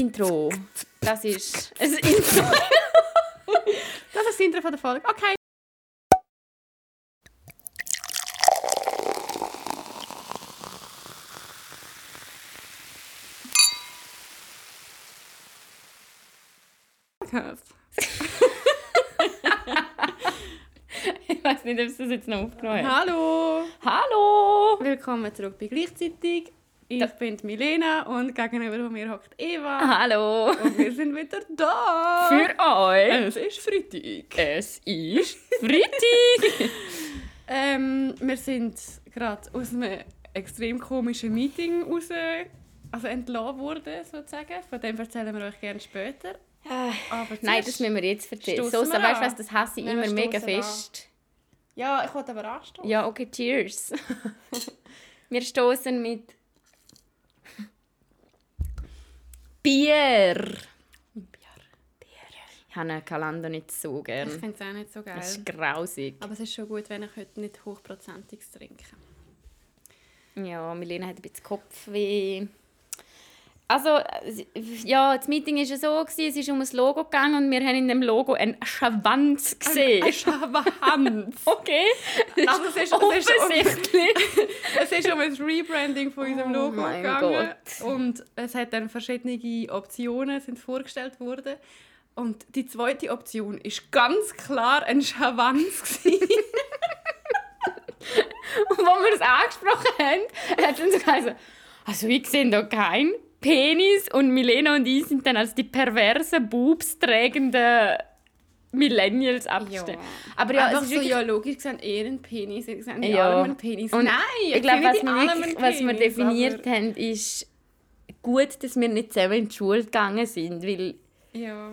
Intro. Das ist ein Intro. Das ist das Intro von der Folge. Okay. ich weiß nicht, ob sie das jetzt noch aufgenommen hat. Hallo. Hallo! Willkommen zurück bei Gleichzeitig. Ich bin die Milena und gegenüber von mir hockt Eva. Hallo! Und wir sind wieder da. Für euch! Es ist Freitag. Es ist Freitag! Ähm, wir sind gerade aus einem extrem komischen Meeting raus, also entlassen worden, sozusagen. Von dem erzählen wir euch gerne später. Aber Nein, das müssen wir jetzt erzählen. So, weißt du was, das hasse ich Nein, immer mega stossen an. fest. Ja, ich wollte aber anstoßen. Ja, okay, cheers. wir stoßen mit Bier. Ich habe einen Kalender nicht so Ich gern. finde es auch nicht so geil. Das ist grausig. Aber es ist schon gut, wenn ich heute nicht hochprozentiges trinke. Ja, Milena hat ein bisschen Kopfweh. Also, ja, das Meeting war ja so, gewesen, es ist um ein Logo gegangen und wir haben in dem Logo einen Schwanz gesehen. Ich habe Hand. Okay, Also es ist, es, ist um, offensichtlich. es ist um ein Rebranding von unserem Oh Logo mein gegangen. Gott. Und es hat dann verschiedene Optionen sind vorgestellt worden. Und die zweite Option ist ganz klar ein Schwanz. gewesen. Und wo wir es angesprochen haben, hat dann so gesagt, also ich sehe da keinen Penis und Milena und ich sind dann als die perversen, boobsträgenden Millennials abgestellt. Aber ja, Einfach es ist so, ja, logisch, haben eher einen Penis, sie haben die Ja. einen Penis. Und Nein, ich glaube, was, wirklich- was wir definiert aber- haben, ist gut, dass wir nicht zusammen in die Schule gegangen sind, weil Ja.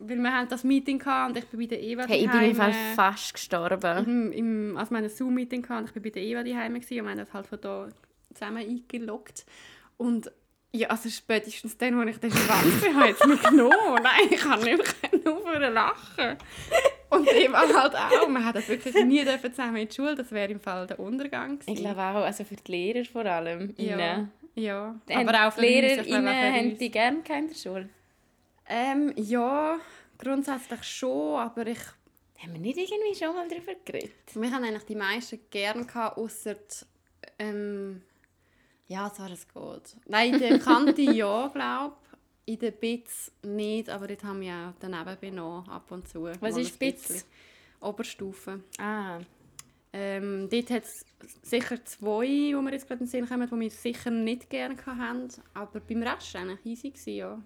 Weil wir haben das Meeting gehabt und ich bin bei der Eva hey, ich bin im Fall fast gestorben. im, im, als wir ein Zoom-Meeting hatten, und ich war bei der Eva daheim und wir haben das halt von da zusammen eingeloggt. Und ja, also spätestens dann, als ich den Schwanz habe, hat es genommen. Nein, ich kann nicht mehr aufhören lachen. Und Eva halt auch. Wir hätten wirklich nie dürfen zusammen in die Schule. Das wäre im Fall der Untergang gewesen. Ich glaube auch, also für die Lehrer vor allem. ja. innen. ja. Haben Aber auch für die LehrerInnen für haben die gerne in der Schule. Ähm, ja, grundsätzlich schon, aber ich Haben wir nicht irgendwie schon mal darüber geredet? Wir haben eigentlich die meisten gern gehabt, ausser ähm, ja, so es geht. Nein, in der Kante ja, glaube In den Bits nicht, aber dort haben wir auch daneben benommen, ab und zu. Was ist Bits? Oberstufe. Ah, Ähm, dort hat es sicher zwei, die mir jetzt gerade in den Sinn kommen, die wir sicher nicht gerne hatten. Aber beim Rest war es eigentlich easy, gewesen, ja.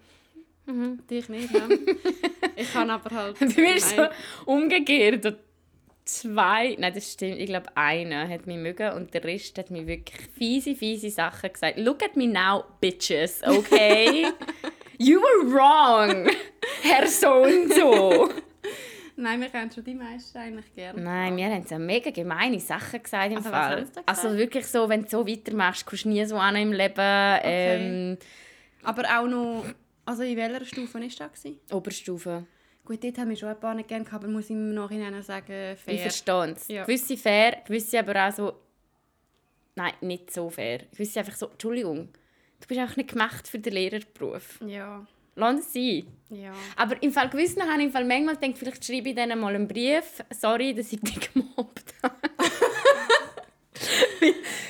Mhm. Dich nicht, ja. ich kann aber halt... bei mir ist es so umgekehrt. Zwei, nein, das stimmt. Ich glaube, einer hat mich mögen und der Rest hat mir wirklich fiese, fiese Sachen gesagt. Look at me now, bitches, okay? you were wrong, Herr so und so. Nein, wir kennen schon die meisten eigentlich gerne. Nein, wir haben so mega gemeine Sachen gesagt im Also, was Fall. Also wirklich so, wenn du so weitermachst, kommst du nie so an im Leben. Ähm, Aber auch noch... Also in welcher Stufe war das? Oberstufe. Gut, dort haben wir schon ein paar nicht gerne gehabt, aber muss ich im Nachhinein sagen, fair. Ich verstehe es. Ja. Gewisse fair, gewisse aber auch so... Nein, nicht so fair. Gewisse einfach so, Entschuldigung, du bist einfach nicht gemacht für den Lehrerberuf. Ja, Lass es sein. ja. Aber im Fall gewissen habe ich im Fall manchmal gedacht, vielleicht schreibe ich denen mal einen Brief. Sorry, dass ich dich gemobbt habe.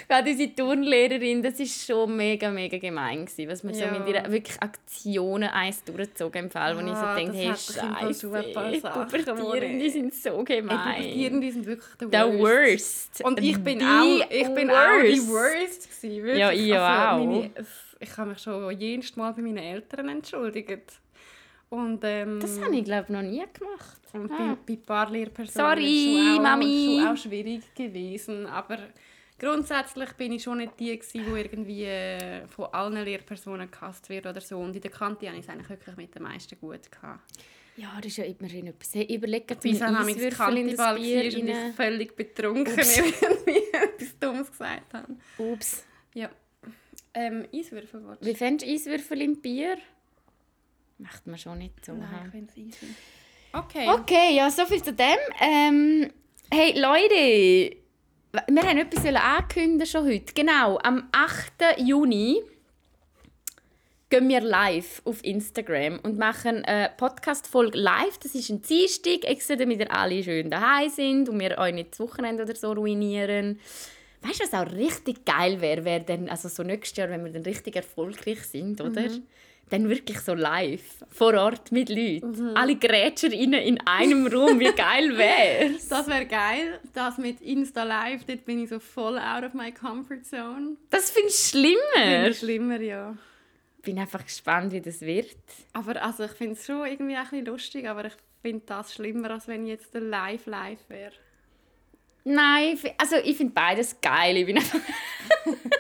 Gerade unsere Turnlehrerin, das war schon mega, mega gemein, gewesen, was wir so Ja. mit ihrer wirklich Aktionen eins durchzogen im Fall, wo ich so Ah, denke, hey, Scheiße, Pubertierende sind so gemein. Pubertierende sind wirklich der The worst. Und ich bin The auch, ich bin auch die worst. worst gewesen, wirklich. Ja, ich auch. Meine, ich habe mich schon jedes Mal bei meinen Eltern entschuldigt. Und, ähm, Das habe ich, glaube ich, noch nie gemacht. und Ah. bei, bei ein paar Lehrpersonen Sorry, ist schon auch, Mami. schon auch schwierig gewesen. Aber grundsätzlich bin ich schon nicht die, gewesen, die irgendwie äh, von allen Lehrpersonen gehasst wird oder so. Und in der Kante habe ich es eigentlich wirklich mit den meisten gut gehabt. Ja, das ist ja immerhin etwas. Hey, Überlegt Bis dann habe ich das Kantiball Bier war und ich völlig betrunken irgendwie etwas Dummes gesagt habe. Ups. Ja. Ähm, Eiswürfel willst? Wie findest du Eiswürfel im Bier? Macht man schon nicht so. Nein, ich finde es easy. Okay. Okay, ja, so viel zu dem. Ähm, hey, Leute, wir haben etwas ankündigen schon heute. Genau, am 8. Juni gehen wir live auf Instagram und machen eine Podcast-Folge live. Das ist ein Dienstag, extra damit ihr alle schön daheim sind und wir euch nicht das Wochenende oder so ruinieren. Weißt du, was auch richtig geil wäre, wäre dann, also so nächstes Jahr, wenn wir dann richtig erfolgreich sind, oder? Mhm. Dann wirklich so live, vor Ort mit Leuten. Alle GrätscherInnen in einem Raum, wie geil wär's? Das wäre geil. Das mit Insta Live, dort bin ich so voll out of my comfort zone. Das finde ich schlimmer. ich schlimmer, ja. bin einfach gespannt, wie das wird. Aber also ich finde es schon irgendwie ein bisschen lustig, aber ich finde das schlimmer, als wenn ich jetzt der live live wäre. Nein, also ich finde beides geil. Ich bin einfach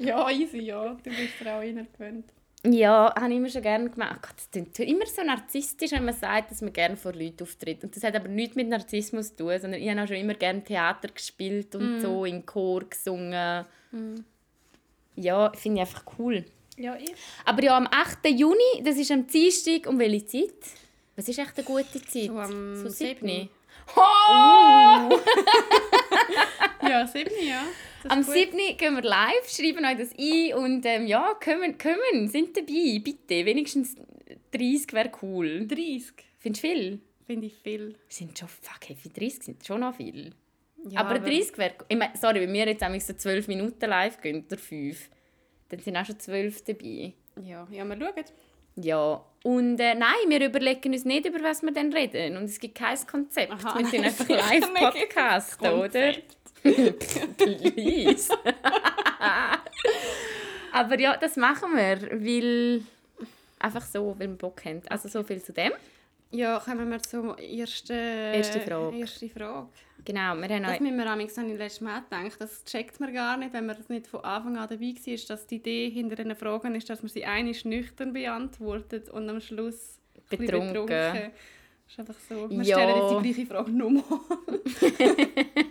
Ja, easy, ja. Du bist dir auch einer gewöhnt. Ja, habe ich immer schon gerne gemacht. Oh Gott, das klingt immer so narzisstisch, wenn man sagt, dass man gerne vor Leuten auftritt. Und das hat aber nichts mit Narzissmus zu tun, sondern ich habe auch schon immer gerne Theater gespielt und so, in Chor gesungen. Ja, finde ich einfach cool. Ja, ich. Aber ja, am 8. Juni, das ist am Dienstag, um welche Zeit? Was ist echt eine gute Zeit? So am so siebten. 7. Oh! Ja, sieben, ja. Am ist gut. 7. gehen wir live, schreiben euch das ein und ähm, ja, kommen, kommen, sind dabei, bitte. Wenigstens 30 wäre cool. 30 Findest du viel? finde ich viel. Sind schon, fuck, hey, für 30 sind schon noch viel. Ja, aber 30 wäre, ich mein, sorry, wenn wir jetzt nämlich so 12 Minuten live gehen, oder 5, dann sind auch schon 12 dabei. Ja, ja, wir schauen. Ja, und äh, nein, wir überlegen uns nicht, über was wir dann reden. Und es gibt kein Konzept. Aha, wir sind einfach live-Podcast, oder? Please. Aber ja, das machen wir, weil einfach so, weil wir Bock haben. Also so viel zu dem. Ja, kommen wir zur ersten Erste Frage. Erste Frage. Genau, wir haben Das müssen wir amigs habe ich letztes Mal gedacht, das checkt man gar nicht, wenn man nicht von Anfang an dabei war, ist, dass die Idee hinter den Fragen ist, dass man sie einig nüchtern beantwortet und am Schluss bisschen Betrunken. Das ist einfach so. Wir Ja. stellen jetzt die gleiche Frage nochmal.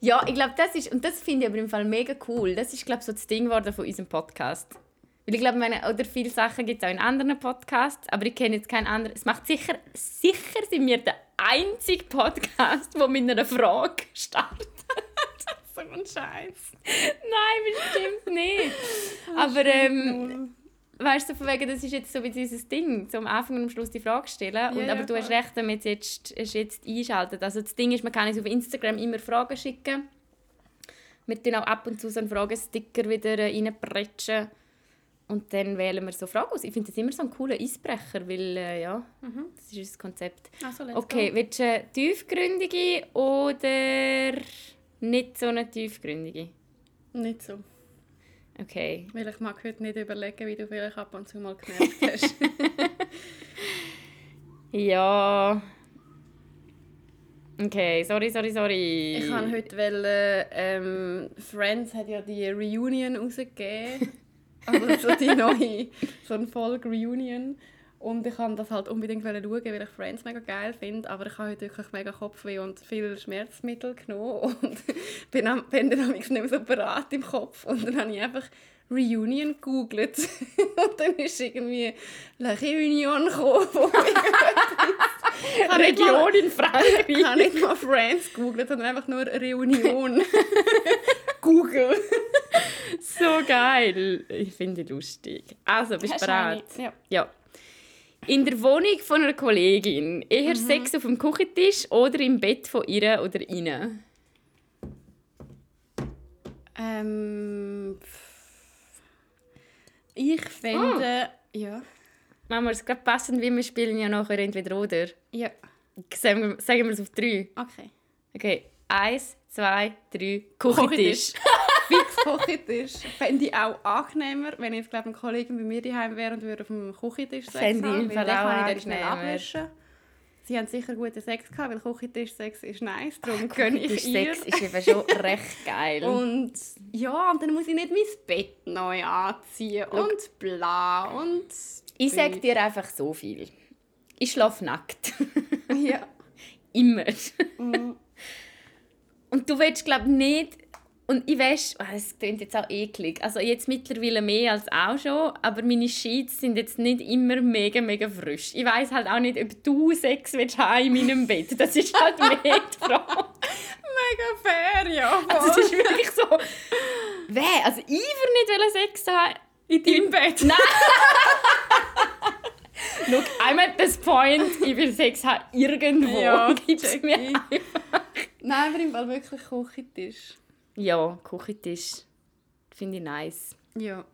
Ja, ich glaube, das ist... Und das finde ich aber im Fall mega cool. Das ist, glaube ich, so das Ding geworden von unserem Podcast. Weil ich glaube, meine, oder viele Sachen gibt es auch in anderen Podcasts, aber ich kenne jetzt keinen anderen. Es macht sicher... Sicher sind wir der einzige Podcast, der mit einer Frage startet. so ein Scheiß. Nein, bestimmt nicht. Aber ähm, weißt du, von wegen, das ist jetzt so wie dieses Ding, zum Anfang und am Schluss die Frage stellen. und, ja, aber du hast recht, wenn man jetzt, jetzt, es jetzt einschaltet. Also das Ding ist, man kann uns auf Instagram immer Fragen schicken. Wir tun auch ab und zu so einen Fragesticker wieder äh, reinpretschen. Und dann wählen wir so Fragen aus. Ich finde das immer so ein cooler Eisbrecher, weil äh, ja, das ist unser Konzept. Also, Okay, go. willst du eine tiefgründige oder nicht so eine tiefgründige? Nicht so. Okay. Weil ich mag heute nicht überlegen, wie du vielleicht ab und zu mal gemerkt hast. Ja. Okay, sorry, sorry, sorry. Ich habe heute wollen, ähm, Friends hat ja die Reunion rausgegeben. Also so die neue, so eine Folge Reunion. Und ich wollte das halt unbedingt schauen, weil ich Friends mega geil finde. Aber ich habe heute wirklich mega Kopfweh und viel Schmerzmittel genommen. Und bin, am, bin dann nicht mehr so bereit im Kopf. Und dann habe ich einfach Reunion gegoogelt. Und dann ist irgendwie La Reunion gekommen. ich Region in ich Frankreich. habe nicht mal Friends gegoogelt, sondern einfach nur Reunion. Google. so geil. Ich finde lustig. Also, bist du bereit? Ja. Ja. In der Wohnung von einer Kollegin. Eher Mhm. Sex auf dem Küchentisch oder im Bett von ihr oder ihnen? Ähm, ich finde, ja. Machen wir es gerade passend, wie wir spielen ja nachher entweder oder. Ja, Sagen wir, sagen wir es auf drei. okay. Okay. Eins, zwei, drei. Küchentisch. Fix Küchentisch. Fände ich auch angenehmer, wenn jetzt glaube ein Kollege bei mir daheim wäre und würde auf dem Küchentisch Sex Fände ich haben, Fall dann auch kann ich schnell abwischen. Sie haben sicher guten Sex gehabt, weil Küchentisch-Sex ist nice, darum gönne ich ihr. Sex ist eben schon recht geil. Und ja, und dann muss ich nicht mein Bett neu anziehen und bla und... ich sage dir einfach so viel. Ich schlafe nackt. Ja. Immer. Mhm. Und du willst, glaube nicht... Und ich weiß, oh, das klingt jetzt auch eklig. Also jetzt mittlerweile mehr als auch schon, aber meine Sheets sind jetzt nicht immer mega, mega frisch. Ich weiß halt auch nicht, ob du Sex willst haben in meinem Bett. Das ist halt mehr die Frage. Mega fair, ja. Also es ist wirklich so... Wer? Also ich würde nicht Sex haben In deinem Bett? Nein! Look, I'm at this point, ich will Sex haben irgendwo. Ja, Gib's mir ich. Nein, aber im Fall wirklich Küchentisch. Ja, Küchentisch. Finde ich nice. Ja.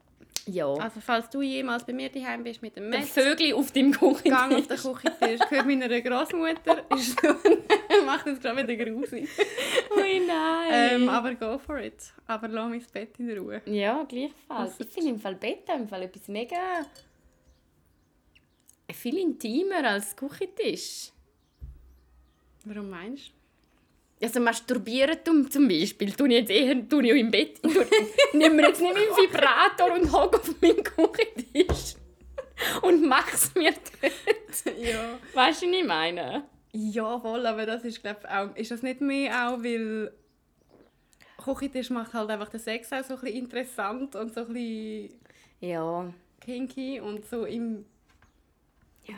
Ja. Also falls du jemals bei mir daheim bist mit dem Metz, Vögel auf deinem Küchentisch. gang auf den Küchentisch, gehört meiner Großmutter, macht das gerade wieder grusig. Ui, nein. Ähm, aber go for it. Aber lass mich das Bett in Ruhe. ja, gleichfalls. Was- Ich finde im Fall Bett im Fall etwas mega... viel intimer als Küchentisch. Warum meinst Also masturbieren zum, zum Beispiel, tue ich jetzt eher tue ich im Bett. Nehme mir jetzt nicht meinen Vibrator und hocke auf meinen Küchentisch und mache es mir dort. Ja. Weißt du, was ich meine? Ja, voll, aber das ist, glaube auch... Ist das nicht mehr auch, weil... Küchentisch macht halt einfach den Sex auch so ein bisschen interessant und so ein bisschen Ja. kinky und so im...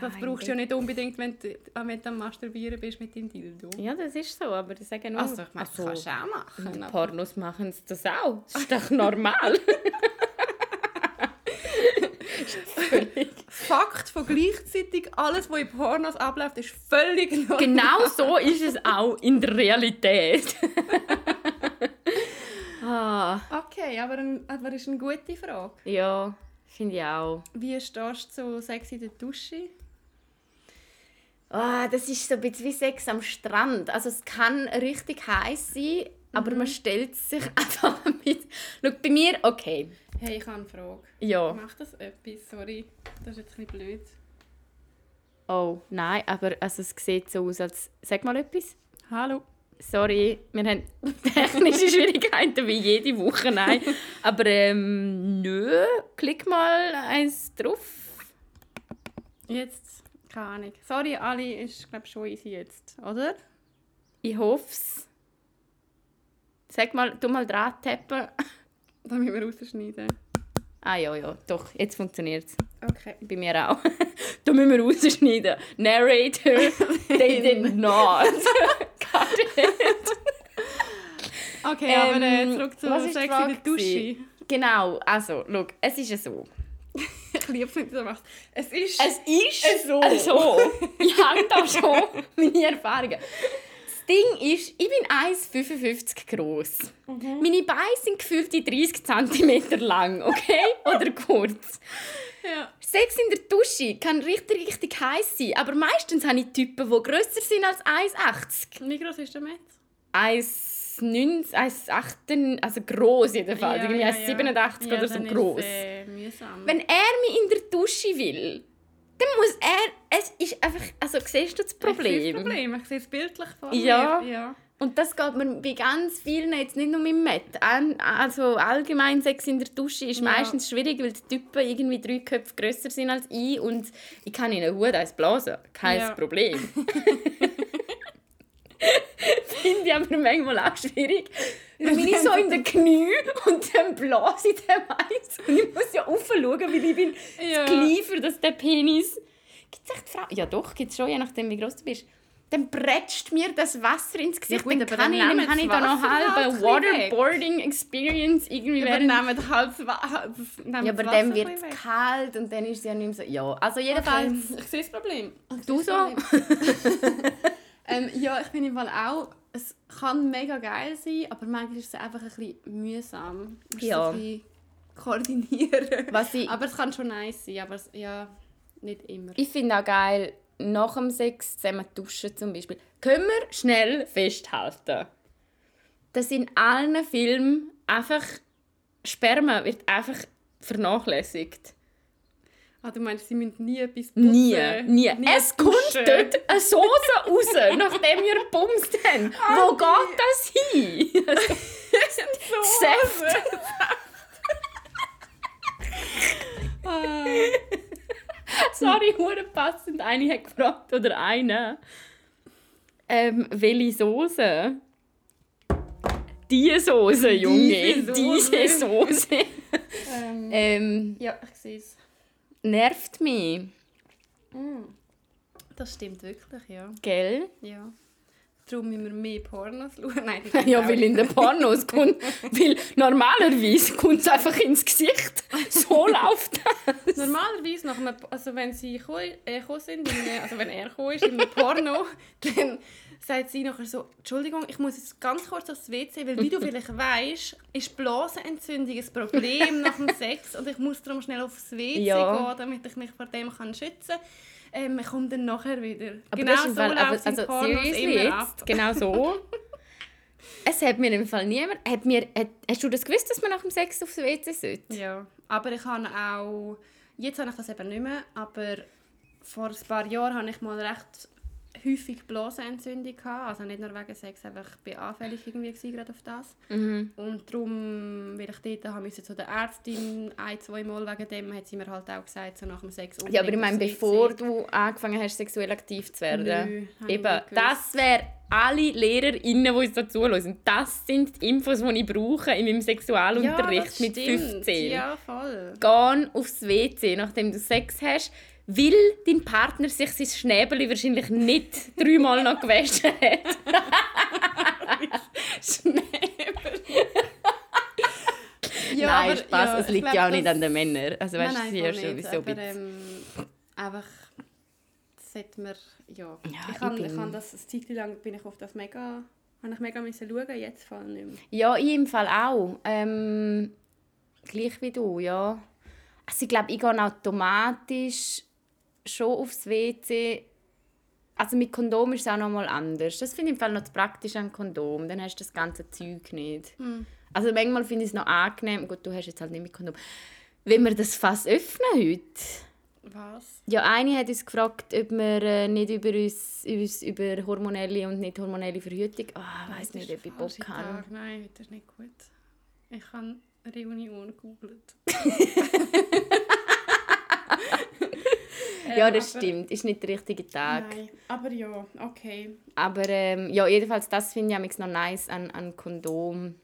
das im brauchst du ja nicht unbedingt, wenn du, wenn du am Masturbieren bist mit deinem Dildo. Ja, das ist so, aber ich sage nur... Also, ich meine, das Also, kannst du auch machen. in aber- Pornos machen sie das auch. Das ist doch normal. Fakt von gleichzeitig, alles, was in Pornos abläuft, ist völlig normal. Genau so ist es auch in der Realität. ah, Okay, aber, ein, aber das ist eine gute Frage. ja, finde ich auch. Wie stehst du zu Sex in der Dusche? Ah, das ist so ein bisschen wie Sex am Strand. Also es kann richtig heiß sein, aber man stellt sich einfach mit. Schau, bei mir, okay. Hey, ich habe eine Frage. Ja. Macht das etwas? Sorry, das ist jetzt ein bisschen blöd. Oh, nein, aber also es sieht so aus, als... Sag mal etwas. Hallo. Sorry, wir haben technische Schwierigkeiten wie jede Woche, nein. Aber ähm, nö, klick mal eins drauf. Jetzt, keine Ahnung. Sorry, Ali ist, glaube schon easy jetzt, oder? Ich hoff's. Sag mal, du mal dran tappen. Da müssen wir rausschneiden. Ah ja, ja, doch, jetzt funktioniert's. Okay. Bei mir auch. da müssen wir rausschneiden. Narrator, they did not. Okay, aber äh, Ähm, zurück zu was Sex in der Dusche. Genau, also, schau, es ist ja so. Ich liebe es, wenn du das machst. Es ist... Es ist so. so. Ich habe da schon meine Erfahrungen. Das Ding ist, ich bin 1,55 groß. Meine Beine sind gefühlt 30 cm lang, okay? Oder kurz. ja. Sex in der Dusche kann richtig, richtig heiß sein, aber meistens habe ich Typen, die grösser sind als 1,80. Wie groß ist der Metz? 1,90, 1,8, also gross jedenfalls. Irgendwie 1,87 oder so. Ist, äh. Wenn er mich in der Dusche will, dann muss er. Es ist einfach. Also, siehst du das Ich Problem? das Problem. Ich sehe es bildlich vor Ja. mir. Ja. Und das geht mir bei ganz vielen, jetzt nicht nur mit Met. Also allgemein Sex in der Dusche ist Ja. meistens schwierig, weil die Typen irgendwie drei Köpfe grösser sind als ich und ich kann ihnen gut eins blasen. Kein Ja. Problem. Finde ich aber manchmal auch schwierig. Dann bin ich so in den Knie und dann blase ich dem eins. Und ich muss ja aufschauen, weil ich bin Ja. klein für das der Penis. Gibt es echt Frauen? Ja doch, gibt es schon, je nachdem wie groß du bist. Dann bretscht mir das Wasser ins Gesicht. gut, dann aber kann dann ich, dann habe ich das da noch halt halbe weg. Waterboarding Experience irgendwie Aber während... nehmen halt das das- nehmen Ja, das aber dann wird es kalt und dann ist es ja nicht mehr so... Ja, also jedenfalls... Okay, Ich sehe das Problem. Ich Du das so? Problem. ähm, ja, ich finde im Fall auch, es kann mega geil sein, aber manchmal ist es einfach ein bisschen mühsam. Musst Ja. ein bisschen koordinieren. Was ich, Aber es kann schon nice sein, aber es, ja, nicht immer. ich finde auch geil, nach dem Sex zusammen duschen zum Beispiel. Können wir schnell festhalten, dass in allen Filmen einfach Sperma wird einfach vernachlässigt. Ah, du meinst, sie müssen nie etwas putzen? Nie, nie. es kommt dort eine Soße raus, nachdem wir bumst haben. Wo geht das hin? Saft. Ah. Sorry, hure passend. Eine hat gefragt, oder eine. Ähm, welche Soße? Die Soße, Junge. Diese Diese Soße. Soße. ähm, ähm, ja, ich sehe es. Nervt mich, Das stimmt wirklich, ja. gell? ja. Darum müssen wir mehr Pornos schauen. Nein, Ja, weil in den Pornos kommt, weil normalerweise kommt es einfach ins Gesicht. so läuft das. Normalerweise, nach einem, also wenn sie gekommen äh, sind, in also wenn er gekommen ist in einem Porno, dann sagt sie nachher so, Entschuldigung, ich muss jetzt ganz kurz aufs WC, weil wie du vielleicht weißt, ist Blasenentzündung ein Problem nach dem Sex und ich muss darum schnell aufs WC Ja. gehen, damit ich mich vor dem kann schützen kann. Ähm, ich komme dann nachher wieder. Aber genau so läuft also Pornos immer ab. genau so. es hat mir im Fall niemand, hat mir, hat, hast du das gewusst, dass man nach dem Sex aufs WC sollte? Ja, aber ich habe auch, jetzt habe ich das eben nicht mehr, aber vor ein paar Jahren hatte ich mal recht häufig Blasenentzündung gehabt, also nicht nur wegen Sex, einfach ich bin anfällig irgendwie gewesen, gerade auf das. Mhm. Und darum, weil ich dort haben musste zu der Ärztin ein, zwei Mal wegen dem, hat sie mir halt auch gesagt, so nach dem Sex Ja, aber ich meine, bevor du angefangen hast, sexuell aktiv zu werden. Nö, Eben, das wäre alle LehrerInnen, die uns da zuhören. Das sind die Infos, die ich brauche in meinem Sexualunterricht das mit stimmt. 15. Ja, voll. Gehen aufs WC, nachdem du Sex hast, weil dein Partner sich sein Schnäbel wahrscheinlich nicht dreimal noch gewaschen hat. Ja, Nein, aber- Spaß, ja, es liegt glaub, ja auch nicht an den Männern. Also weißt du, nein, sie nein, ja voll nicht, sowieso aber, ähm, einfach sollte man, ja, Ja, ich kann, ich kann das, eine Zeit lang bin ich auf das mega, habe ich mega müssen schauen, jetzt voll nicht mehr. Ja, ich im Fall auch. Ähm, gleich wie du, ja. Also ich glaube, ich gehe automatisch schon aufs WC. Also mit Kondom ist es auch noch mal anders. Das finde ich im Fall noch praktisch an Kondom. Dann hast du das ganze Zeug nicht. Also manchmal finde ich es noch angenehm. Gut, du hast jetzt halt nicht mit Kondom. Wenn wir das Fass öffnen heute. Was? Ja, eine hat uns gefragt, ob wir äh, nicht über uns, uns über hormonelle und nicht hormonelle Verhütung. Ah, ich weiß nicht, ob ich Bock habe. Nein, heute ist nicht gut. Ich habe Reunion gegoogelt. Ja, Ähm, das aber- stimmt. Ist nicht der richtige Tag. Nein, aber ja, okay. Aber ähm, ja, jedenfalls, das finde ich noch nice an, an Kondom.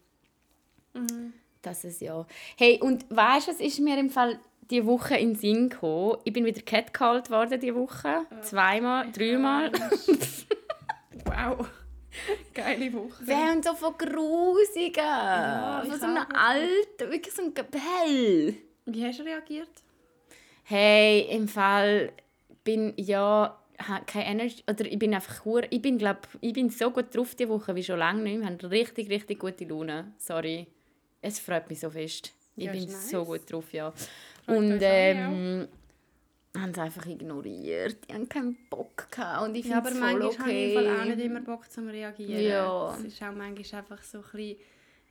Mhm. Das ist ja. Hey, und weißt du, was ist mir im Fall die Woche in den Sinn gekommen? Ich bin wieder catcalled worden diese Woche. Zweimal, dreimal. Wow. Geile Woche. Wer und so von Grusigen. ich von so einem alten, wirklich so ein Gebell. Wie hast du reagiert? Hey, im Fall bin ja ha- keine Energy oder ich bin einfach hure- ich bin glaub, ich bin so gut drauf die Woche wie schon lange nicht. Wir haben richtig richtig gute Laune. Sorry, es freut mich so fest. Ich Ja, bin nice. so gut drauf, ja. Freut und ähm, haben es einfach ignoriert. Die haben keinen Bock gehabt und ich Ja, aber manchmal habe ich auch okay. nicht immer Bock zum Reagieren. Ja. Es ist auch manchmal einfach so ein bisschen,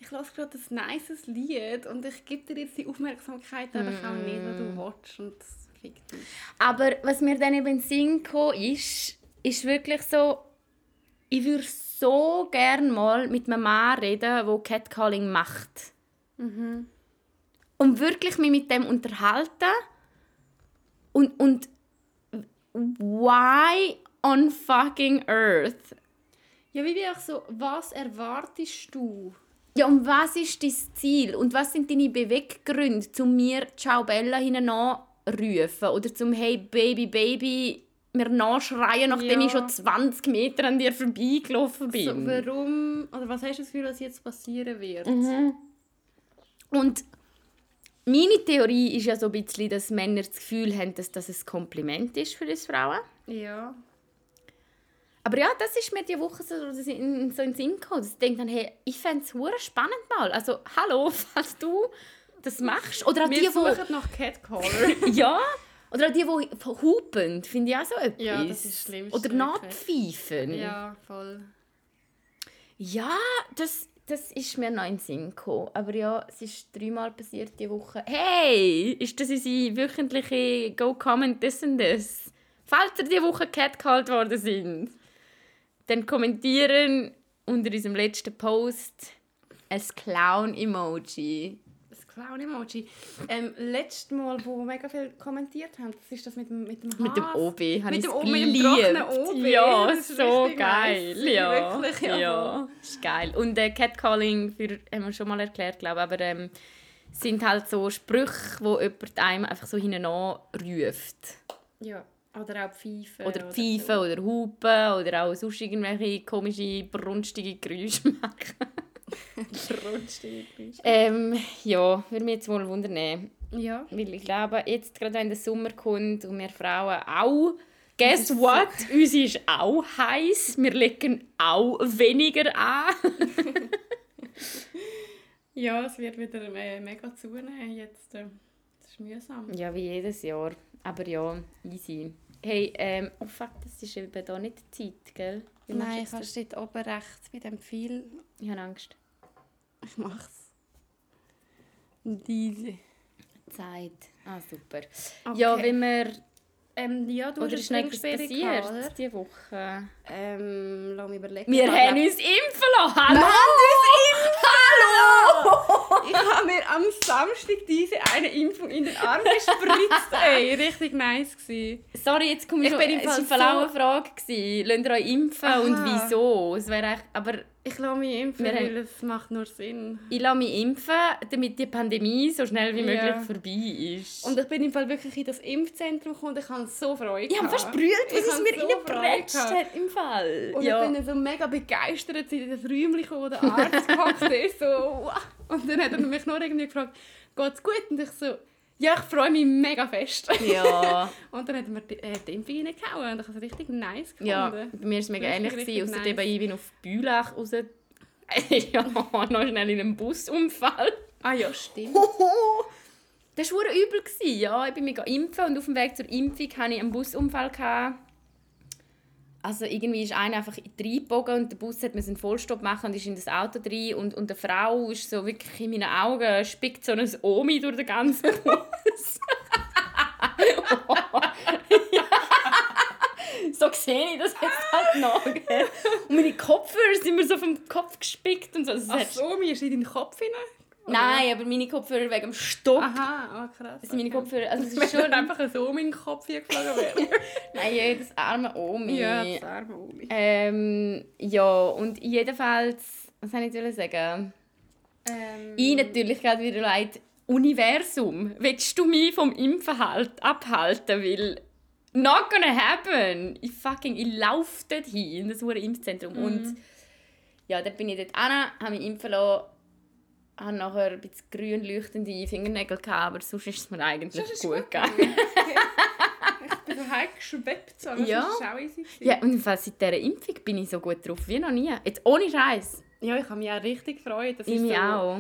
ich lasse gerade ein nices Lied und ich gebe dir jetzt die Aufmerksamkeit einfach auch nicht, die du willst und das fickt mich. Aber was mir dann eben in den Sinn kam, ist, ist wirklich so, ich würde so gerne mal mit einem Mann reden, der Catcalling macht. Und wirklich mich mit dem unterhalten. Und, und why on fucking earth? Ja, wie wäre so, was erwartest du? Ja, und was ist dein Ziel? Und was sind deine Beweggründe, zu mir Ciao Bella rufen Oder zum Hey Baby Baby mir nachschreien, nachdem Ja. ich schon 20 Meter an dir vorbeigelaufen bin? So, warum, oder was hast du das Gefühl, was jetzt passieren wird? Und meine Theorie ist ja so ein bisschen, dass Männer das Gefühl haben, dass das ein Kompliment ist für uns Frauen. Ja. Aber ja, das ist mir die Woche so, so in so in den Sinn gekommen. dass Ich denke dann, hey, ich fände es spannend mal. Also, hallo, falls du das machst. Oder die, Wir die... suchen nach Catcaller. Ja, oder auch die, die hupen, finde ich auch so etwas. Ja, das ist das Schlimmste, Oder nachpfeifen. ja, voll. Ja, das, das ist mir noch in den Sinn gekommen. Aber ja, es ist dreimal passiert diese Woche. Hey, ist das unsere wöchentliche Go Comment this and this? Falls ihr diese Woche catcalled worden sind, dann kommentieren unter unserem letzten Post ein Clown-Emoji. Das Clown-Emoji. Ähm, letztes Mal, wo mega viel kommentiert haben, das ist das mit dem mit dem Mit dem. OB. Mit dem, O- mit dem trockenen OB. Ja, Das ist so geil. nice. Ja, Wirklich, ja. ja. ist geil. Und äh, Catcalling, für, haben wir schon mal erklärt, glaube ich, aber ähm, sind halt so Sprüche, wo jemand einem einfach so hinten ruft. Ja. Oder auch Pfeifen. Oder pfeifen oder hupen oder auch sonst irgendwelche komische, brunstige Geräusche machen. So. Rutstige Geräusche. ähm, ja, würde mich jetzt wohl wundern. Ja. Weil ich glaube, jetzt gerade wenn der Sommer kommt und wir Frauen auch, guess what? Uns ist auch heiß. Wir legen auch weniger an. Ja, es wird wieder mega zunehmen jetzt. Äh, das ist mühsam. Ja, wie jedes Jahr. Aber ja, easy. Hey, ähm, oh fuck, das ist eben da nicht die Zeit, gell? Wie Nein, kannst du dort oben rechts bei dem Pfeil... Ich habe Angst. Ich mach's. Diese. Zeit. Ah, super. Okay. Ja, wenn wir... Ähm, ja, du Oder hast ist eine passiert diese Woche? Ähm, lass mich überlegen. Wir haben uns impfen lassen! Hallo! Ich habe mir am Samstag diese eine Impfung in den Arm gespritzt. Ey, richtig nice gewesen. Sorry, jetzt komme ich, Ich schon, bin im es war so- eine Frage. Lasst ihr euch impfen und Aha. wieso? Es wäre echt, aber Ich lasse mich impfen, Wir weil es macht nur Sinn. ich lasse mich impfen, damit die Pandemie so schnell wie Ja. möglich vorbei ist. Und ich bin im Fall wirklich in das Impfzentrum gekommen und ich habe so Freude ich habe fast brüllt, was es mir so reingebretscht hat im Fall. Und ja. ich bin so mega begeistert in das Räumchen wo der Arzt gehockt ist. So, wow. Und dann hat er mich noch irgendwie gefragt, geht's gut? Und ich so, ja, ich freue mich mega fest. ja. Und dann hat mir die, äh, die Impfung reingehauen und ich habe es richtig nice gefunden. ja, bei mir war es mega ähnlich. Ausser nice. eben, ich bin auf Bülach raus... ja, noch schnell in einem Busunfall. Ah ja, stimmt. Das war übel. Ja, ich bin mich impfen und auf dem Weg zur Impfung hatte ich einen Busunfall. Gehabt. Also irgendwie ist einer einfach reingebogen und der Bus hat einen Vollstopp machen und ist in das Auto rein und, und eine Frau ist so wirklich in meinen Augen spickt so ein Omi durch den ganzen Bus. so sehe ich das jetzt halt noch. gell? Und meine Kopfhörer sind mir so vom Kopf gespickt und so. Also es Ach so, mir ist in deinen Kopf hinein? Nein, aber meine Kopfhörer wegen dem Stopp. Aha, oh, krass. Das sind meine Kopfhörer. Also es ist schon einfach so in den Kopf hier geflogen wäre. Nein, das arme Omi. ja, das arme Omi. Ähm, ja, und jedenfalls, was soll ich jetzt sagen? Ähm, Ich natürlich gerade wieder leid, Universum, willst du mich vom Impfen halt abhalten, weil not gonna happen. Ich fucking, ich laufe dort hin, in das Impfzentrum. Mhm. Und ja, dann bin ich dort hin, habe mich impfen lassen, habe nachher ein bisschen grün leuchtende Fingernägel gehabt, aber sonst ist es mir eigentlich ist gut gegangen. ich bin so heimgeschwebt, so, Ja. das war auch easy. Ja, und Fall seit dieser Impfung bin ich so gut drauf wie noch nie. Jetzt ohne Scheiß. ja, ich habe mich auch richtig gefreut. Das Ich ist mich so, auch.